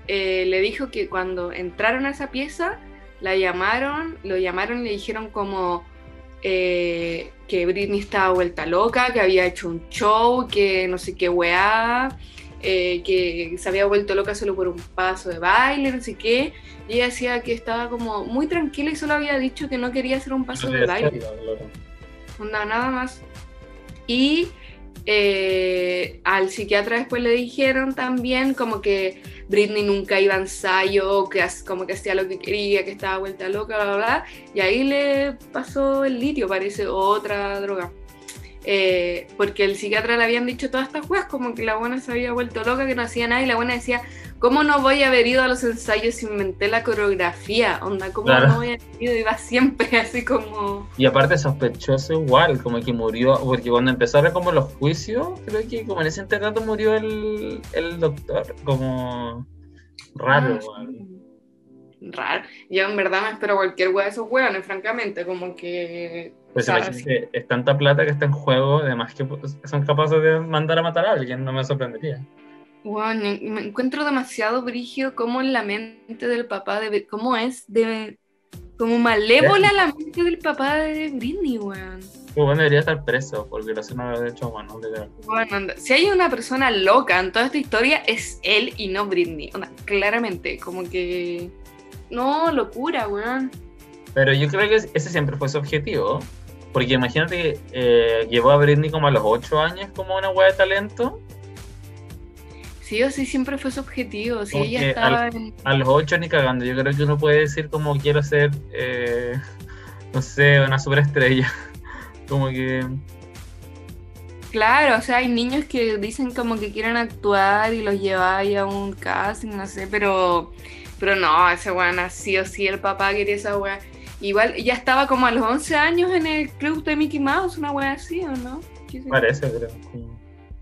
Eh, le dijo que cuando entraron a esa pieza, la llamaron, lo llamaron y le dijeron como eh, que Britney estaba vuelta loca, que había hecho un show, que no sé qué weá, eh, que se había vuelto loca solo por un paso de baile, no sé qué. Y ella decía que estaba como muy tranquila y solo había dicho que no quería hacer un paso de baile. nada más. Y eh, al psiquiatra después le dijeron también como que Britney nunca iba a ensayo, que como que hacía lo que quería, que estaba vuelta loca, bla, bla, bla. Y ahí le pasó el litio, parece, otra droga. Eh, porque el psiquiatra le habían dicho todas estas cosas, como que la buena se había vuelto loca, que no hacía nada, y la buena decía, ¿cómo no voy a haber ido a los ensayos si inventé la coreografía? Onda, ¿cómo no voy a haber ido? Iba siempre así como... Y aparte sospechoso igual, como que murió, porque cuando empezaron como los juicios, creo que como en ese internato murió el, el doctor, como raro. Ah, raro. Yo en verdad me espero cualquier hueá de esos hueones, francamente, como que pues imagínate, es tanta plata que está en juego, además que pues, son capaces de mandar a matar a alguien, no me sorprendería. Me encuentro demasiado brigio como en la mente del papá de cómo es de como malévola la mente del papá de Britney, weón. Pues bueno, debería estar preso por violación no de hecho humano. Bueno, si hay una persona loca en toda esta historia es él y no Britney. claramente, como que no, locura, weón. Pero yo creo que ese siempre fue su objetivo. Porque imagínate que eh, llevó a Britney como a los 8 años como una hueá de talento. Sí o sí, siempre fue su objetivo. Sí, ella estaba A los 8 ni cagando. Yo creo que uno puede decir como quiero ser, eh, no sé, una superestrella. como que... Claro, o sea, hay niños que dicen como que quieren actuar y los lleváis a un casting, no sé, pero, pero no, ese weón sí o sí el papá quería esa weá. Igual ya estaba como a los 11 años en el club de Mickey Mouse, una wea así, ¿o no? Parece, creo.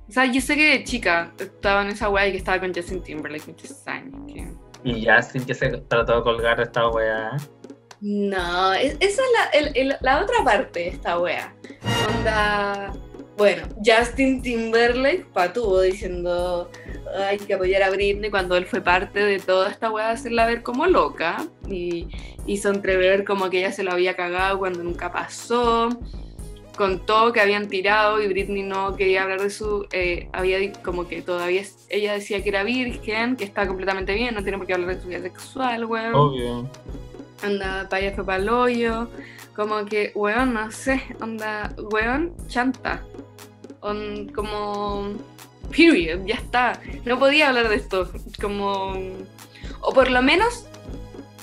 O sea, yo sé que de chica estaba en esa wea y que estaba con Justin Timberlake muchos años. Y ya sin que se trató de colgar esta wea. No, esa es la, la otra parte de esta wea. Onda. Bueno, Justin Timberlake patuvo diciendo hay que apoyar a Britney cuando él fue parte de toda esta wea de hacerla ver como loca y hizo entrever como que ella se lo había cagado cuando nunca pasó. Contó que habían tirado y Britney no quería hablar de su eh, había como que todavía ella decía que era virgen que está completamente bien no tiene por qué hablar de su vida sexual weón obvio. Anda para allá fue para el hoyo como que weón no sé onda weón chanta como period, ya está. No podía hablar de esto. Como. O por lo menos,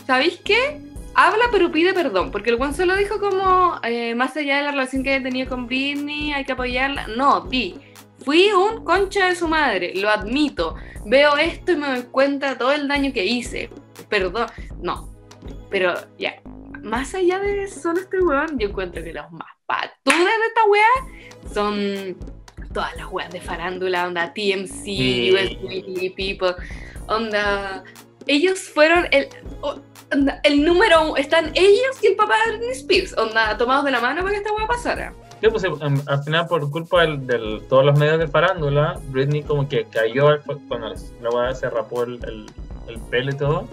¿sabéis qué? Habla pero pide perdón, porque el Juan lo dijo como, eh, más allá de la relación que tenía con Britney, hay que apoyarla. No, di, fui un concha de su madre, lo admito. Veo esto y me doy cuenta todo el daño que hice. Perdón, no. Pero ya, más allá de solo este weón, yo encuentro que los más patudas de esta weá son todas las weas de farándula, onda TMC, US Weekly People, onda. Ellos fueron el, el número uno, están ellos y el papá de Britney Spears, onda, tomados de la mano para que esta wea pasara. Sí, pues em, al final por culpa de todos los medios de farándula, Britney como que cayó cuando la wea se rapó el, el, pelo y todo,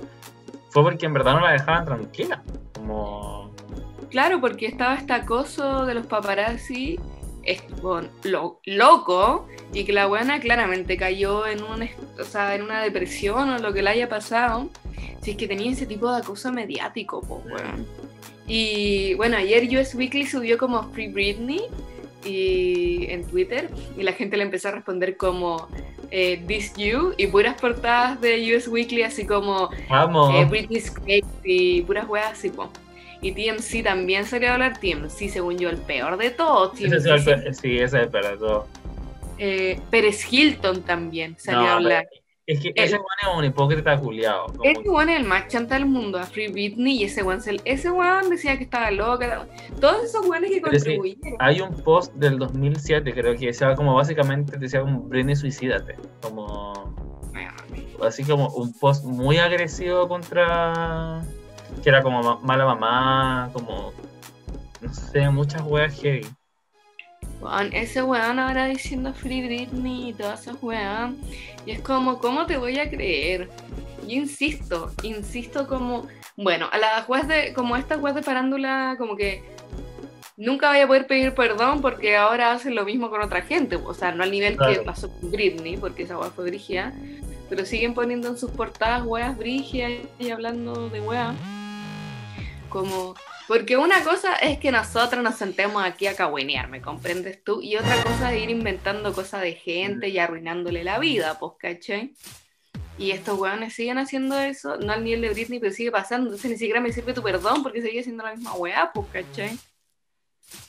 fue porque en verdad no la dejaban tranquila, como... Claro, porque estaba este acoso de los paparazzi es lo, loco y que la buena claramente cayó en, un, o sea, en una depresión o lo que le haya pasado, si es que tenía ese tipo de acoso mediático, pues. Y bueno, ayer US Weekly subió como Free Britney y, en Twitter y la gente le empezó a responder como eh, This You y puras portadas de US Weekly así como Vamos. Eh, Britney's y puras weas así, pues. Y TMC también salió a hablar. TMC, según yo, el peor de todos. Ese es TMC, el sí, ese es el peor de todo. eh, Pérez Hilton también salió No, a hablar. Es que ese weón es un hipócrita culiado. Ese weón es el más chanta del mundo, a Free Britney, y ese se- ese weón decía que estaba loca. Todos esos weones que Pero sí. Hay un post del 2007, creo que decía como básicamente decía como Britney suicídate, como así como un post muy agresivo contra que era como ma- mala mamá, como no sé, muchas weas heavy. Ese weón ahora diciendo Free Britney y todas esas weón. Y es como, ¿cómo te voy a creer? Yo insisto, insisto como, bueno, a la juez de, como esta juez de farándula, como que nunca vaya a poder pedir perdón porque ahora hacen lo mismo con otra gente. O sea, no al nivel que pasó con Britney, porque esa weá fue brígida, pero siguen poniendo en sus portadas weas brígidas y hablando de weas. Como, porque una cosa es que nosotros nos sentemos aquí a cagüenear, ¿me comprendes tú? Y otra cosa es ir inventando cosas de gente y arruinándole la vida, pues, ¿cachai? Y estos weones siguen haciendo eso, no al nivel de Britney, pero sigue pasando. Entonces ni siquiera me sirve tu perdón porque sigue siendo la misma weá, pues, ¿cachai?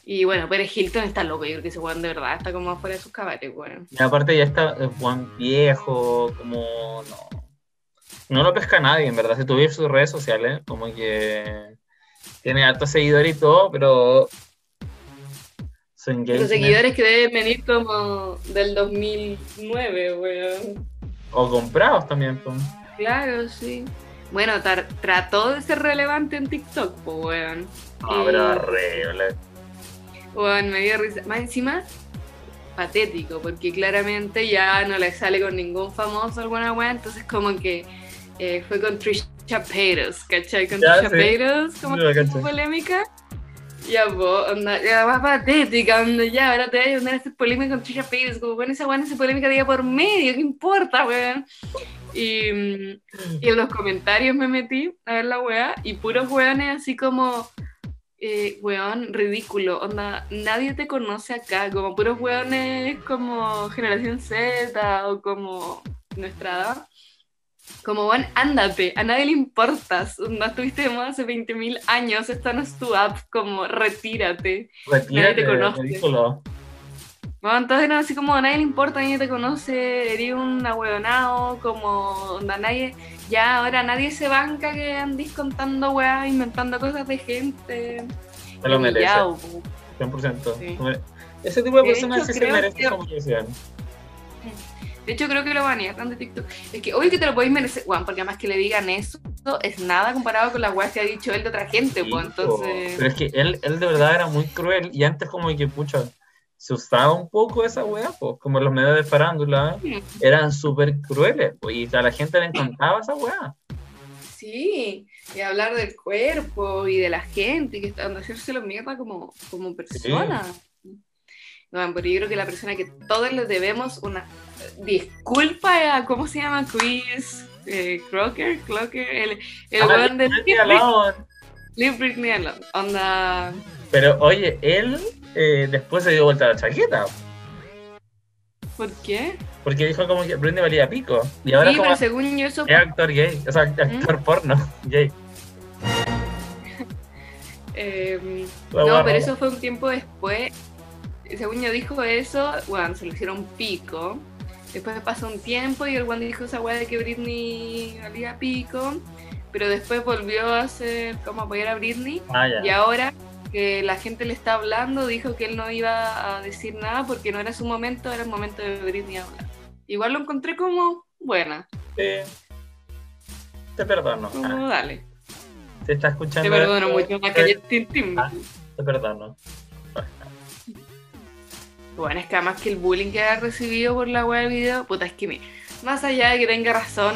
Y bueno, Pérez Hilton está loco, yo creo que ese weón de verdad está como fuera de sus cabales, weón. Y aparte ya está es buen viejo, como no. No lo pesca nadie, en verdad. Si tuviera sus redes sociales, como que tiene altos seguidores y todo, pero su Los seguidores que deben venir como del 2009, weón. o comprados también. pues. Claro, sí. Bueno, trató de ser relevante en TikTok, pues, weón. No, Y- pero horrible. Weón, me dio risa. Más encima, patético, porque claramente ya no le sale con ningún famoso alguna weá, entonces como que eh, fue con Trisha Paytas, ¿cachai? Con Ya, Trisha sí. Paytas, como lo que polémica. Ya, po, onda, ya más patética, onda, ya, ahora te voy a poner a hacer polémica con Trisha Paytas, como bueno, esa no hace polémica día por medio, ¿qué importa, weón? Y, y en los comentarios me metí a ver la weá, y puros weones así como, eh, weón, ridículo, onda, nadie te conoce acá, como puros weones como generación Z o como nuestra edad. Como, weón, ándate, a nadie le importas, no estuviste de moda hace 20.000 años, esta no es tu app, como, retírate. Retírate, conoce. ridículo. Bueno, entonces no, así como a nadie le importa, nadie te conoce, eres un ahueonado, como onda nadie, ya ahora nadie se banca que andís contando weas, inventando cosas de gente. Te lo merece, Humillado, po. 100%. Sí. Ese tipo de De personas hecho, sí se merecen humillación. De hecho, creo que lo banearon de TikTok. Es que obvio que te lo podéis merecer, weón, porque además que le digan eso es nada comparado con las weas que ha dicho él de otra gente, Sí, pues entonces. Pero es que él, él de verdad era muy cruel y antes como que, pucha, se usaba un poco esa weá, pues, como los medios de farándula Mm, eran súper crueles, y a la gente le encantaba esa weá. Sí, y hablar del cuerpo y de la gente, y que están haciérselo mierda como, como persona. Bueno, pero yo creo que la persona que todos les debemos una disculpa a, ¿cómo se llama? Chris eh, Crocker, Clocker, el, el weón de Britney Leave Britney Alone. Onda, Pero oye, él eh, después se dio vuelta la chaqueta, ¿por qué? porque dijo como que Britney valía pico. Y ahora sí, como pero según yo eso es actor gay, o sea, actor porno gay. Eh, La no, pero eso fue un tiempo después. Según yo dijo eso, bueno, se lo hicieron pico. Después pasó un tiempo y el Juan dijo esa weá de que Britney valía pico. Pero después volvió a hacer como apoyar a Britney. Ah. Y ahora que la gente le está hablando, dijo que él no iba a decir nada porque no era su momento, era el momento de Britney hablar. Igual lo encontré como buena. Te perdono. Como Ah, dale. te está escuchando. Te perdono mucho más que Justin Timberlake. Te perdono. Bueno, es que además que el bullying que ha recibido por la web del video, puta, es que mira, más allá de que tenga razón,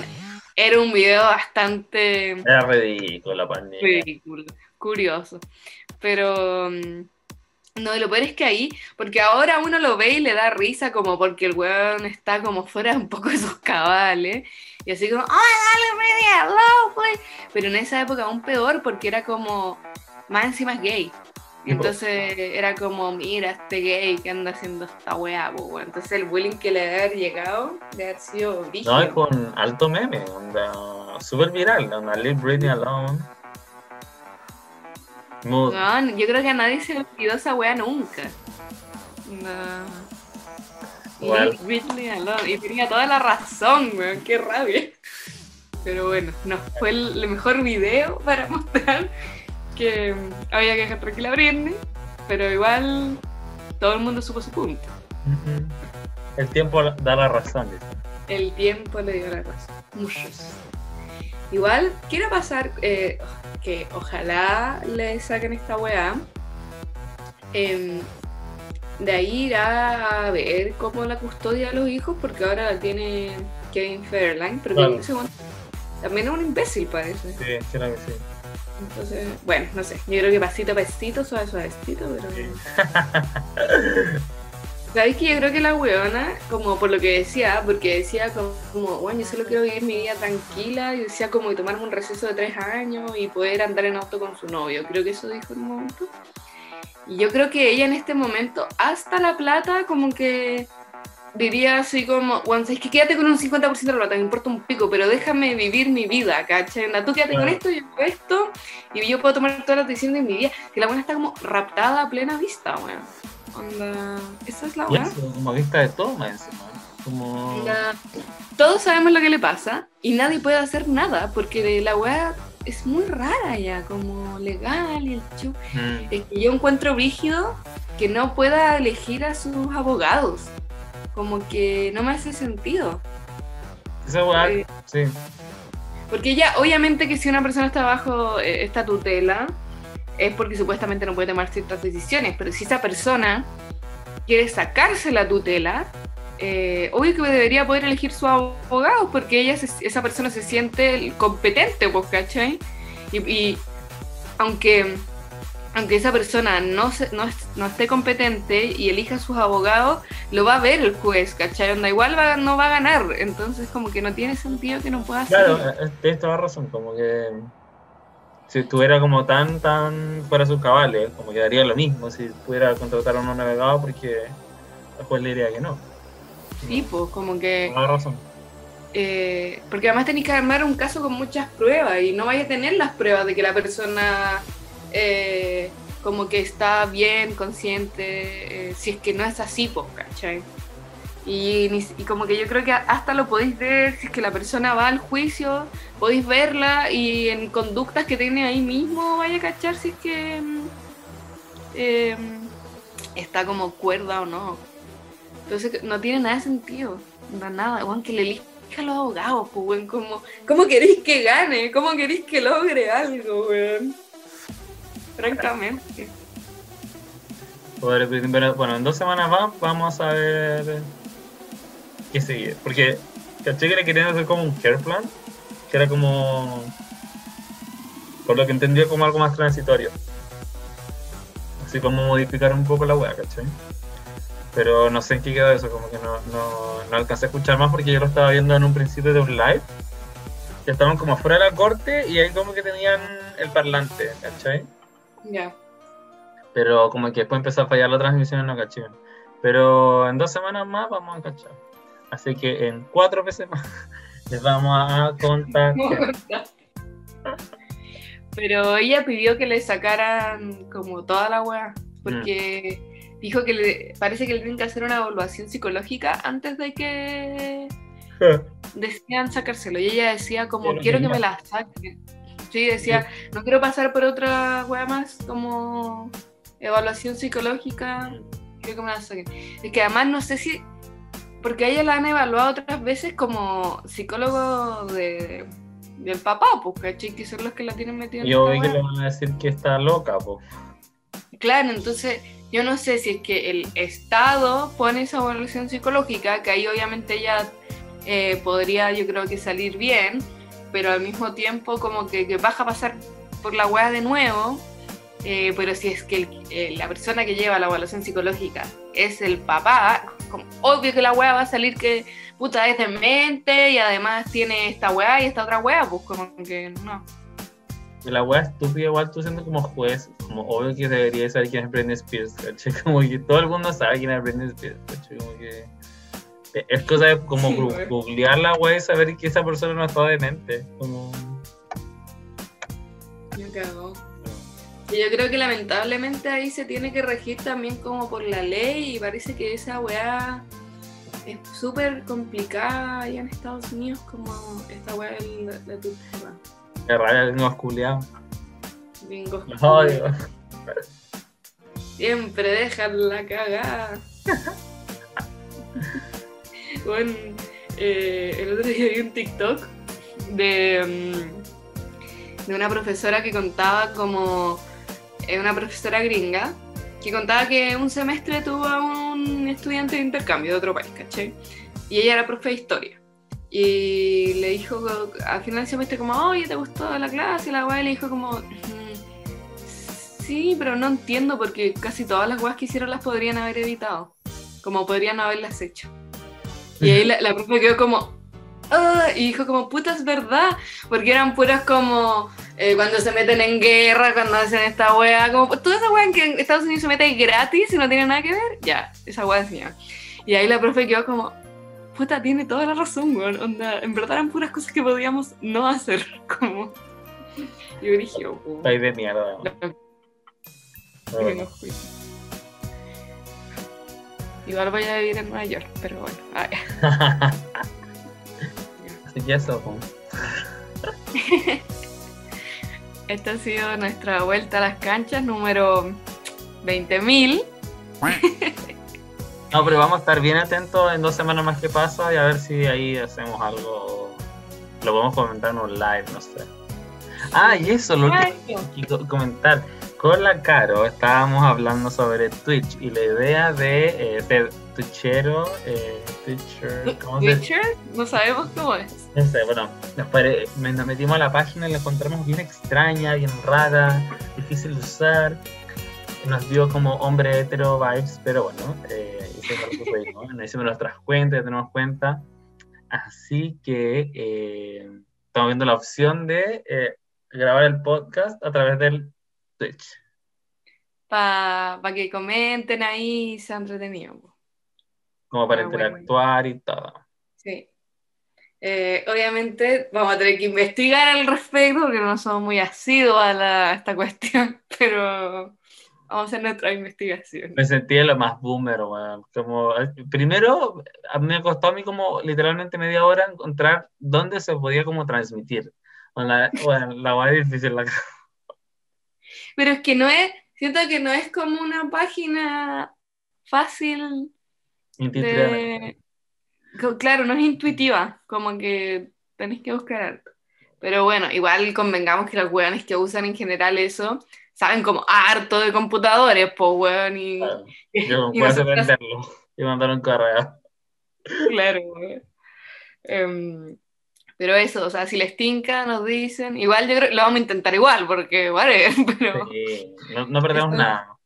era un video bastante Era ridículo la pandemia. ridículo, curioso. Pero mm, no, lo peor es que ahí, porque ahora uno lo ve y le da risa como porque el weón está como fuera un poco de sus cabales. Y así como, ¡ay, dale, media, pues! Pero en esa época aún peor porque era como, más encima es gay. Entonces era como, mira, este gay que anda haciendo esta weá, weón. Entonces el bullying que le haber llegado le haber sido brígido. No, y con alto meme, onda, súper viral, onda, Leave Britney Alone. No, yo creo que a nadie se le olvidó esa wea nunca. No. Leave Britney alone. Y tenía toda la razón, weón, qué rabia. Pero bueno, no, fue el mejor video para mostrar que había que dejar tranquila a Britney, pero igual todo el mundo supo su punto. El tiempo da la razón. El tiempo le dio la razón. Muchos. Igual, quiero pasar eh, que ojalá le saquen esta weá. Em, de ahí irá a ver cómo la custodia de los hijos, porque ahora la tiene Kevin Fairline, pero Claro. También es un imbécil, parece. Sí, creo que sí. Entonces, bueno, no sé. Yo creo que pasito a pasito, suave, suavecito, pero. ¿Sabéis que yo creo que la weona, como por lo que decía, porque decía como, como, bueno, yo solo quiero vivir mi vida tranquila, y decía como y tomarme un receso de tres años y poder andar en auto con su novio. Creo que eso dijo en un momento. Y yo creo que ella en este momento, hasta la plata, como que diría así como, bueno, es que quédate con un 50% de la plata, me importa un pico, pero déjame vivir mi vida, ¿cachai? Tú quédate con esto, yo con esto, y yo puedo tomar todas las decisiones de mi vida. Que la buena está como raptada a plena vista, weón. Onda, esa es la eso, como vista de toma encima. Como. La- Todos sabemos lo que le pasa y nadie puede hacer nada porque la weá es muy rara ya, como legal y el chu. Mm. Es que yo encuentro brígido que no pueda elegir a sus abogados. Como que no me hace sentido. Esa weá, Eh, sí. Porque ya, obviamente que si una persona está bajo eh, esta tutela, es porque supuestamente no puede tomar ciertas decisiones, pero si esa persona quiere sacarse la tutela, eh, obvio que debería poder elegir su abogado, porque ella se- esa persona se siente competente, pues, ¿cachai? Y, y aunque, aunque esa persona no, se- no, no esté competente y elija sus abogados, lo va a ver el juez, ¿cachai? Onda, igual va- no va a ganar, entonces como que no tiene sentido que no pueda hacer. Claro, eh, tienes toda razón. Como que. Si estuviera como tan, tan fuera sus cabales, como que daría lo mismo si pudiera contratar a un navegado porque el juez le diría que no. Sí, pues como que... Toda razón. eh, porque además tenéis que armar un caso con muchas pruebas y no vais a tener las pruebas de que la persona eh, como que está bien, consciente, eh, si es que no es así, pues, ¿cachai? Y, y como que yo creo que hasta lo podéis ver, si es que la persona va al juicio, podéis verla y en conductas que tiene ahí mismo vaya a cachar si es que eh, está como cuerda o no. Entonces no tiene nada de sentido, no, nada, weón, que le elija a los abogados, pues, weón, como, ¿cómo queréis que gane? ¿Cómo queréis que logre algo, weón? Francamente. Bueno, en dos semanas más vamos a ver qué sigue. Porque caché que le querían hacer como un care plan, que era como, por lo que entendí, como algo más transitorio. Así como modificar un poco la wea, ¿cachai? Pero no sé en qué quedó eso, como que no, no, no alcancé a escuchar más porque yo lo estaba viendo en un principio de un live. Que estaban como fuera de la corte y ahí como que tenían el parlante, ¿cachai? Ya. Pero como que después empezó a fallar la transmisión y no caché. Pero en dos semanas más vamos a cachar. Así que en cuatro veces más les vamos a contar. Pero ella pidió que le sacaran como toda la weá, porque dijo que le, parece que le tienen que hacer una evaluación psicológica antes de que decían sacárselo. Y ella decía como, quiero que me la saquen. Sí, decía, no quiero pasar por otra weá más como evaluación psicológica, quiero que me la saquen. Es que además no sé si, porque a ella la han evaluado otras veces como psicólogo de, del papá, pues, ¿cachai? Que son los que la tienen metida en Yo vi que le van a decir que está loca, po. Claro, entonces yo no sé si es que el Estado pone esa evaluación psicológica, que ahí obviamente ella eh, podría yo creo que salir bien, pero al mismo tiempo como que, que baja a pasar por la weá de nuevo, eh, pero si es que el- eh, la persona que lleva la evaluación psicológica es el papá, como, obvio que la weá va a salir que puta es demente y además tiene esta weá y esta otra weá, pues como que no. La wea estúpida, igual tú siendo como juez, como obvio que debería saber quién es Britney Spears, ¿cachai? Como que todo el mundo sabe quién es Britney Spears, ¿cachai? Como que. Es cosa de como Sí, gu- güey. googlear la wea y saber que esa persona no está demente. Como. Me cagó. Y yo creo que lamentablemente ahí se tiene que regir también como por la ley y parece que esa weá es súper complicada allá en Estados Unidos como esta weá del- de, tu tema. Qué raro, gringos culiados. Gringos odio. Siempre dejan la cagada. bueno, eh, el otro día vi un TikTok de, mm, de una profesora que contaba como eh, una profesora gringa que contaba que un semestre tuvo a un estudiante de intercambio de otro país, ¿cachai? Y ella era profe de historia. Y le dijo al final del semestre como, oye, ¿te gustó la clase? Y la weá le dijo como, "Mm, sí, pero no entiendo porque casi todas las weas que hicieron las podrían haber evitado. Como podrían haberlas hecho. Y ahí la, la profe quedó como, "Ah", y dijo como, puta, es verdad, porque eran puras como eh, cuando se meten en guerra, cuando hacen esta wea, como toda esa wea en que en Estados Unidos se mete gratis y no tiene nada que ver, ya, esa wea decía. Y ahí la profe quedó como, puta, tiene toda la razón, weón, onda, en verdad eran puras cosas que podíamos no hacer, como... Y yo dije, oh, País de mierda. me fui. Igual voy a vivir en Nueva York, pero bueno. ay. Así que eso. Esta ha sido nuestra vuelta a las canchas número 20.000. No, pero vamos a estar bien atentos en dos semanas más que pasa y a ver si ahí hacemos algo. Lo podemos comentar en un live, no sé. Ah, y eso, lo que co- comentar. Con la Caro estábamos hablando sobre Twitch y la idea de eh, ser Twitchero, eh, Twitcher, ¿cómo se Twitcher, no sabemos cómo es. No sé, bueno, nos, pare- me- nos metimos a la página y la encontramos bien extraña, bien rara, difícil de usar. Nos dio como hombre hetero vibes, pero bueno, eh, que pudimos, nos hicimos nuestras cuentas, ya tenemos cuenta. Así que eh, estamos viendo la opción de eh, grabar el podcast a través del Twitch. Para que comenten ahí y sea entretenido. po. Como para Ah, bueno. interactuar y todo. Sí. Eh, obviamente vamos a tener que investigar al respecto porque no somos muy asiduos a, la- a esta cuestión, pero vamos a hacer nuestra investigación. Me sentí lo más boomer, weón. Como, eh, primero, a mí me costó a mí como literalmente media hora encontrar dónde se podía como transmitir. Bueno, la, bueno, la es difícil. La... Pero es que no es, siento que no es como una página fácil de... Claro, no es intuitiva, como que tenés que buscar harto. Pero bueno, igual convengamos que los weones que usan en general eso saben como harto de computadores, pues weón, y, Claro. Yo y venderlo y mandar un correo. claro, weón. Em, pero eso, o sea, si les tinca, nos dicen, igual yo creo que lo vamos a intentar igual, porque, vale, pero... Sí, no, no perdemos nada.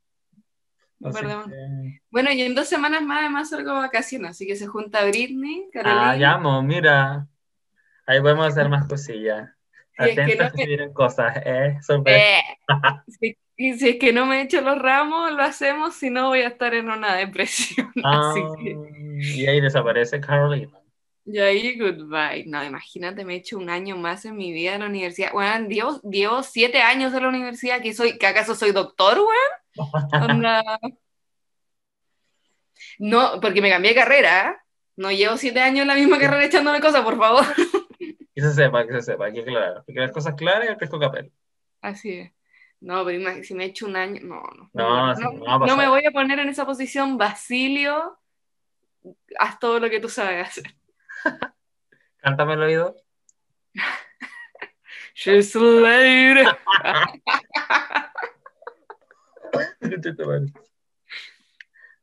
No perdemos. que- Bueno, y en dos semanas más además salgo de vacaciones, así que se junta Britney, Carolina. Ah, llamo, mira. Ahí podemos hacer más cosillas. Si es que Atentos no que me- vienen cosas, ¿eh? Sorpresa. Eh, si, y si es que no me echo los ramos, lo hacemos, si no voy a estar en una depresión. Ah, Así que, y ahí desaparece Carolina. Y ahí, goodbye. No, imagínate, me he hecho un año más en mi vida en la universidad. Bueno, llevo, llevo siete años en la universidad, que soy, que acaso soy doctor, weón. No, porque me cambié de carrera, ¿eh? No llevo siete años en la misma carrera echándome cosas, por favor. Que se sepa, que se sepa, hay que aclarar. Porque las cosas claras y el pesco capel. Así es. No, pero si me he hecho un año, no, no. No, no no pasar. me voy a poner en esa posición, Basilio. Haz todo lo que tú sabes hacer. Cántame el oído. She's a lady.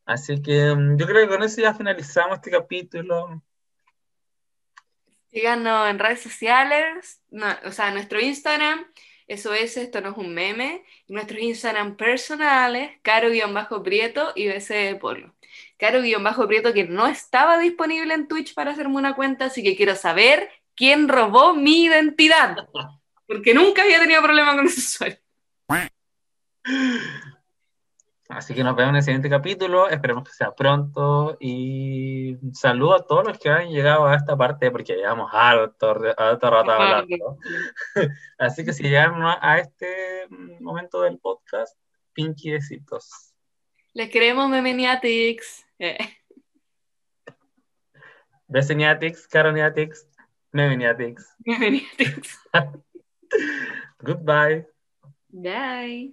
Así que mm, yo creo que con eso ya finalizamos este capítulo. Síganos en redes sociales, no, o sea, nuestro Instagram, eso es, esto no es un meme, nuestros Instagram personales, caro-prieto y BC de Polo. Caro-prieto que no estaba disponible en Twitch para hacerme una cuenta, así que quiero saber quién robó mi identidad, porque nunca había tenido problema con ese usuario. Así que nos vemos en el siguiente capítulo, esperemos que sea pronto y saludo a todos los que han llegado a esta parte porque llevamos alto, alto rato hablando. Así que si llegaron a este momento del podcast, pinky besitos. Les queremos Memeniatics. Eh. Besiniatics, Karoniatics, Meminiatics. Meminiatics. Goodbye. Bye.